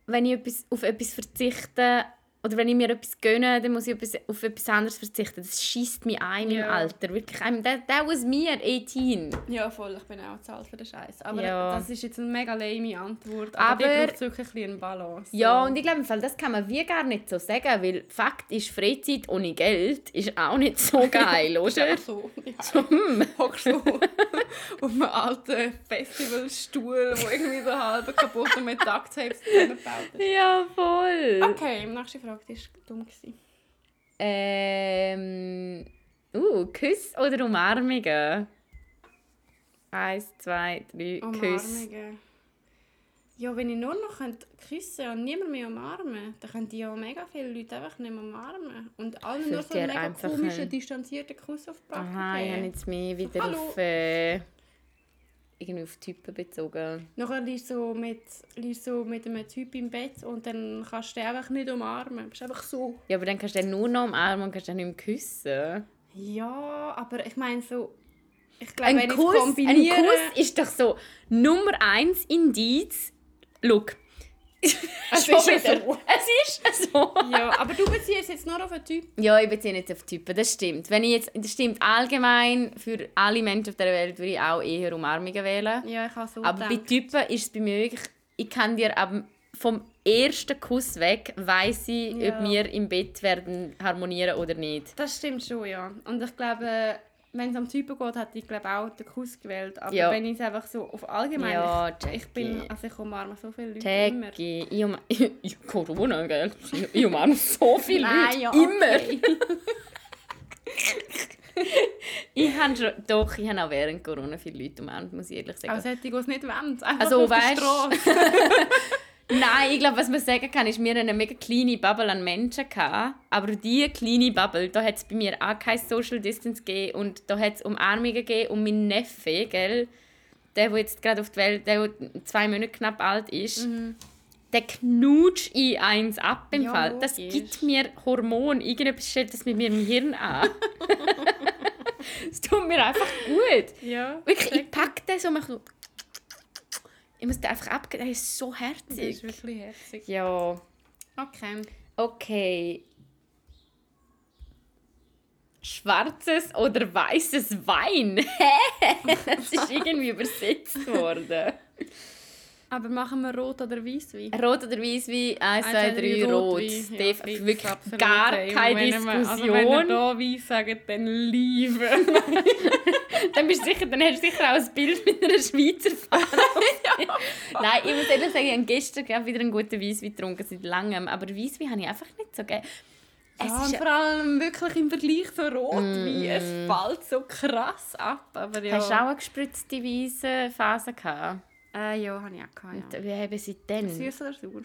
wenn ich etwas, auf etwas verzichte oder wenn ich mir etwas gönne, dann muss ich auf etwas anderes verzichten. Das schießt mich ein im Ja. Alter. Wirklich, I'm- that, that was me at 18. ja, voll, ich bin auch zu alt für den Scheiß. Aber Ja. das ist jetzt eine mega lame Antwort. Aber- Aber, braucht wirklich ein bisschen Balance. Ja, und ich glaube, im das kann man wie gar nicht so sagen, weil Fakt ist, Freizeit ohne Geld ist auch nicht so geil, oder? Ja, so. Ja. Hm. Hockst du auf einem alten Festivalstuhl, der irgendwie so halb kaputt und mit Ducktape zusammengebaut ist. Ja, voll. Okay, nächste Frage war dumm. Gewesen. Ähm, uh, Küss oder Umarmungen? Eins, zwei, drei, Küss. Umarmungen. Ja, wenn ich nur noch küssen und niemand mehr umarmen dann könnte ich ja mega viele Leute einfach nicht mehr umarmen. Und alle nur so einen mega komischen, ein- distanzierten Kuss auf die Backe Aha, ich habe jetzt mehr wieder Hallo. auf, äh, irgendwie auf Typen bezogen. Nachher liegst du so mit, liegst so mit einem Typ im Bett und dann kannst du den einfach nicht umarmen. Du bist einfach so... Ja, aber dann kannst du den nur noch umarmen und kannst den nicht mehr küssen. Ja, aber ich meine so... Ich glaube, Ein wenn ich Kuss, es ein kombiniere... Kuss ist doch so Nummer eins Indiz. Look. Es ist wieder. so. Es ist so. Ja, aber du beziehst jetzt nur auf einen Typ. Ja, ich beziehe nicht auf Typen, das stimmt. Wenn ich jetzt, das stimmt allgemein, für alle Menschen auf der Welt würde ich auch eher Umarmungen wählen. Ja, ich habe so Aber bei gedacht. Typen ist es bei mir wirklich, ich kann dir ab, vom ersten Kuss weg, weiss ich, Ja. ob wir im Bett werden harmonieren oder nicht. Das stimmt schon, ja. Und ich glaube, wenn es um Typen geht, hätte ich glaube auch den Kuss gewählt. Aber Ja. wenn ich es einfach so auf allgemein... Ja, ich, ich bin... Jackie. Also ich umarme so viele Leute immer. Jackie, ich umarme... Ich, Corona, gell? Ich, ich umarme so viele Nein, Leute. ja, Immer. okay. Ich habe schon... Doch, ich habe auch während Corona viele Leute umarmt, muss ich ehrlich sagen. Auch solche, die es nicht wollen. Einfach Also, auf weißt-. Nein, ich glaube, was man sagen kann, ist, wir hatten eine mega kleine Bubble an Menschen. Gehabt, aber diese kleine Bubble, da hat es bei mir auch kein Social Distance gegeben und da hat es Umarmungen gegeben und mein Neffe, gell, der, der jetzt gerade auf die Welt, der, der zwei Monate knapp alt ist, der knutscht in eins ab im Ja, Fall. Das logisch. gibt mir Hormon. Irgendetwas stellt das mit mir im Hirn an. Es tut mir einfach gut. Ja. Wirklich, ich packe den so, mache so... Ich muss den einfach abgeben, der ist so herzig. ist wirklich herzig. Ja, Okay. okay. Schwarzes oder weißes Wein? Das ist irgendwie übersetzt worden. Aber machen wir Rot oder Weißwein? Rot oder Weißwein? 1, Eins, 2, zwei, 3, drei, Rot. Rotwein. Ja, wirklich gar keine Wenn Diskussion. Also wenn ihr da Weiss sagt, dann liebe. dann, bist sicher, dann hast du sicher auch ein Bild mit einer Schweizer Fahne. Nein, ich muss ehrlich sagen, ich habe gestern wieder einen guten Weißwein getrunken, seit langem. Aber Weißwein habe ich einfach nicht so gerne. Es ja, ist vor allem wirklich im Vergleich zu Rotwein. Es fällt so krass ab. Aber ja. Hast du auch eine gespritzte weiße Phase gehabt? Äh, ja, habe ich auch gehabt, ja. Wie haben sie denn? Süß oder sauer?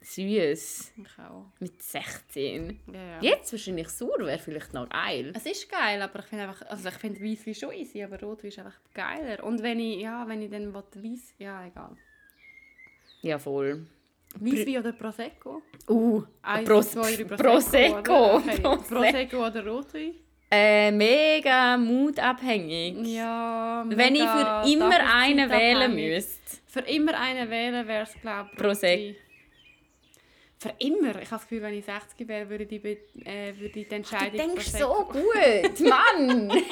Süß. Ich auch. Mit 16. Ja, ja. Jetzt wahrscheinlich sauer wäre vielleicht noch geil. Es ist geil, aber ich finde einfach, also ich finde Weißwein schon easy, aber Rotwein ist einfach geiler. Und wenn ich, ja, wenn ich dann Weiss, ja, egal. Ja, voll. Weißwein oder Prosecco? Uh, Eins, Pros zwei, drei Prosecco. oder? Okay. Prosecco. Prosecco oder Rotwein? Äh, mega mutabhängig. Ja, Wenn ich mega für immer einen wählen müsste. Für immer einen wählen wäre es, glaube ich, Prosecco. Für immer? Ich habe das Gefühl, wenn ich 60 wäre, würde ich, be- äh, würde ich die Du Entscheidung denkst Prosecco- so gut, Mann!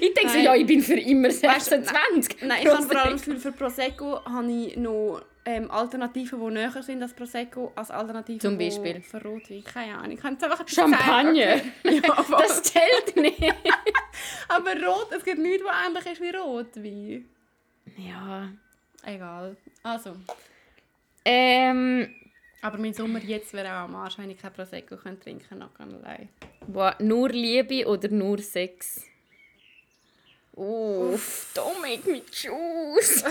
Ich denke so, Nein. ja, ich bin für immer Weißt du, 26. Nein, ich habe vor allem das Gefühl, für Prosecco habe ich noch ähm, Alternativen, die näher sind als Prosecco, als Alternativen Zum Beispiel? für Rotwein. Keine Ahnung. Ich jetzt einfach Champagner. okay. Ja, Das zählt nicht. aber Rot, es gibt nichts, was ähnlich ist wie Rotwein. Ja. Egal. Also. Ähm, Aber mein Sommer jetzt wäre auch am Arsch, wenn ich kein Prosecco könnte trinken könnte. allein. boah, nur Liebe oder nur Sex? Uff, don't make me choose.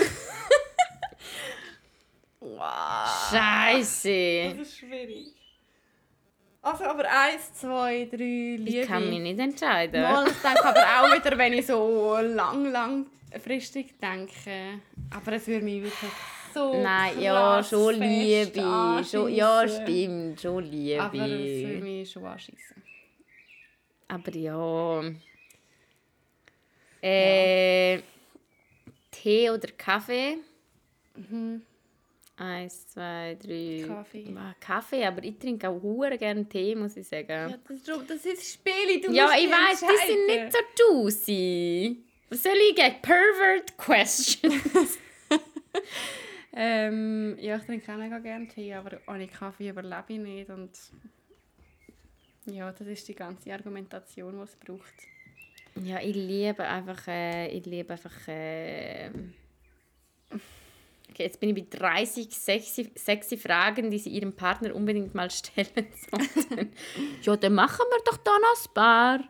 Wow. Scheiße. Das ist schwierig. Also, aber eins, zwei, drei, Liebe. Ich kann mich nicht entscheiden. Mal, ich denke aber auch wieder, wenn ich so lang, langfristig denke. Aber es würde mich wirklich so Nein, ja, schon Liebe. Schon, ja, anschiessen. stimmt, schon Liebe. Aber es würde mich schon anschießen. Aber ja. Äh, Tee oder Kaffee? Mhm. Eins, zwei, drei. Kaffee. Ah, Kaffee, aber ich trinke auch hure gerne Tee, muss ich sagen. Ja, das, ist, schon- das ist Spiele, du Ja, ich weiß, die sind nicht so juicy. Was soll ich geben? Pervert questions. Ähm, ja, ich trinke auch mega gerne Tee, aber ohne Kaffee überlebe ich nicht. Und ja, das ist die ganze Argumentation, die es braucht. ja, ich liebe einfach, äh, ich liebe einfach, äh... Okay, jetzt bin ich bei 30 sexy, sexy Fragen, die Sie Ihrem Partner unbedingt mal stellen sollten. ja, dann machen wir doch da noch ein paar.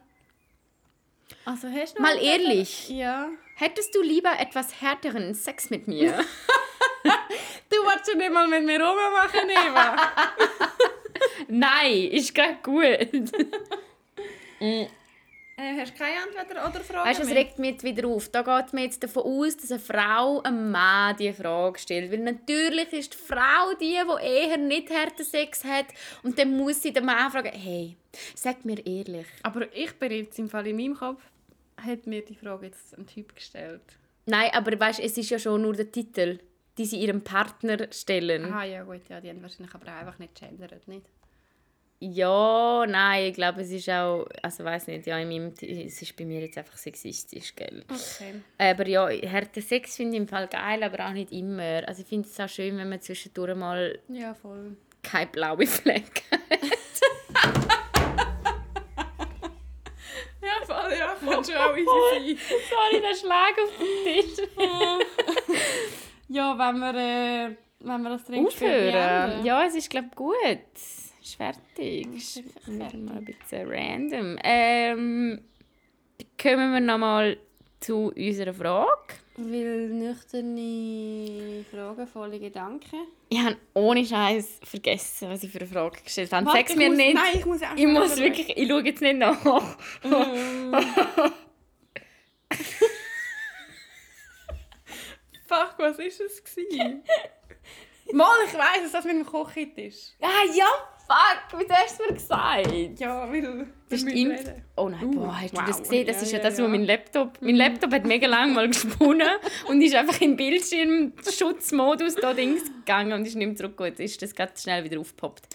Also hast du Mal ehrlich. Ja. Hättest du lieber etwas härteren Sex mit mir? Du wolltest schon nicht mal mit mir rummachen, Eva. Nein, ist gerade gut. Äh, hast du keine Antwort oder Frage Weißt du, es mehr? regt mich jetzt wieder auf. Da geht man jetzt davon aus, dass eine Frau einem Mann diese Frage stellt. Weil natürlich ist die Frau die, die eher nicht harten Sex hat. Und dann muss sie den Mann fragen, hey, sag mir ehrlich. Aber ich bin jetzt im Fall in meinem Kopf, hat mir die Frage jetzt ein Typ gestellt. Nein, aber weißt, es ist ja schon nur der Titel, die sie ihrem Partner stellen. Ah ja gut, ja, die haben wahrscheinlich aber auch einfach nicht gendert, nicht? Ja, nein, ich glaube, es ist auch, also weiß nicht, ja, in meinem, es ist bei mir jetzt einfach sexistisch, gell. Okay. Aber ja, harten Sex finde ich im Fall geil, aber auch nicht immer. Also ich finde es auch schön, wenn man zwischendurch mal Ja, voll. keine blaue Flecke Ja, voll, ja, kann schon auch easy sein. Sorry, der Schlag auf den Tisch. Ja, wenn wir, äh, wenn wir das Trinkspiel Aufhören? Ja, es ist glaube ich gut. Ist fertig. Ist wieder mal ein bisschen random. Ähm, kommen wir nochmal zu unserer Frage. Weil nüchterne Fragen, volle Gedanken. Ich habe ohne Scheiß vergessen, was ich für eine Frage gestellt habe. Ich mir muss- nicht. Nein, ich muss auch ich muss wirklich, ich schaue jetzt nicht nach. Fuck, was war es? gewesen? Mal, ich weiss, dass das mit dem Kochhit ist. ah ja, fuck, wie hast du mir gesagt? Ja, weil... Das ist reden. Inf oh nein, Uh, boah, hast du wow. das gesehen? Das Ja, ist ja, ja, das, wo ja. mein Laptop... Mein Laptop hat mega lang mal gesponnen und ist einfach in Bildschirmschutzmodus da Dings gegangen und ist nicht mehr zurückgekommen. Jetzt ist das ganz schnell wieder aufgepoppt.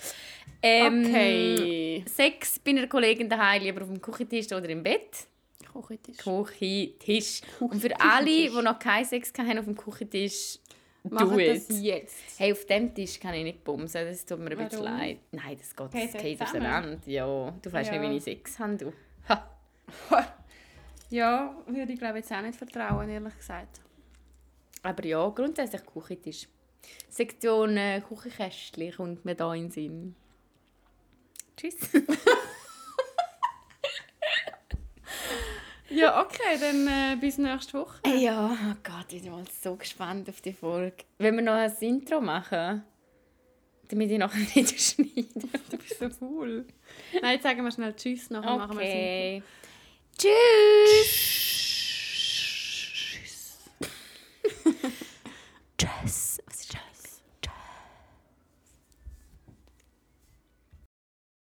Ähm, Okay. Sex bei einer Kollegin daheim, lieber auf dem Küchentisch oder im Bett. Kochhit Küchentisch. Und für alle, die noch keinen Sex hatten auf dem Küchentisch, it. das jetzt. Hey, auf dem Tisch kann ich nicht bumsen, das tut mir ein bisschen Warum? leid. Nein, das geht, das geht zusammen? auseinander. Ja, du weißt Ja. nicht, wie ich Sex habe, du. Ha. Ja, würde ich glaube jetzt auch nicht vertrauen, ehrlich gesagt. Aber ja, grundsätzlich Küchentisch. Sektion äh, Küchenkästchen kommt mir da in den Sinn. Tschüss. Ja, okay, dann äh, bis nächste Woche. ja, oh Gott, ich bin mal so gespannt auf die Folge. Wenn wir noch ein Intro machen, damit ich nachher nicht schneide. Du bist so cool. Nein, jetzt sagen wir schnell Tschüss, nachher machen wir es. Okay. Tschüss.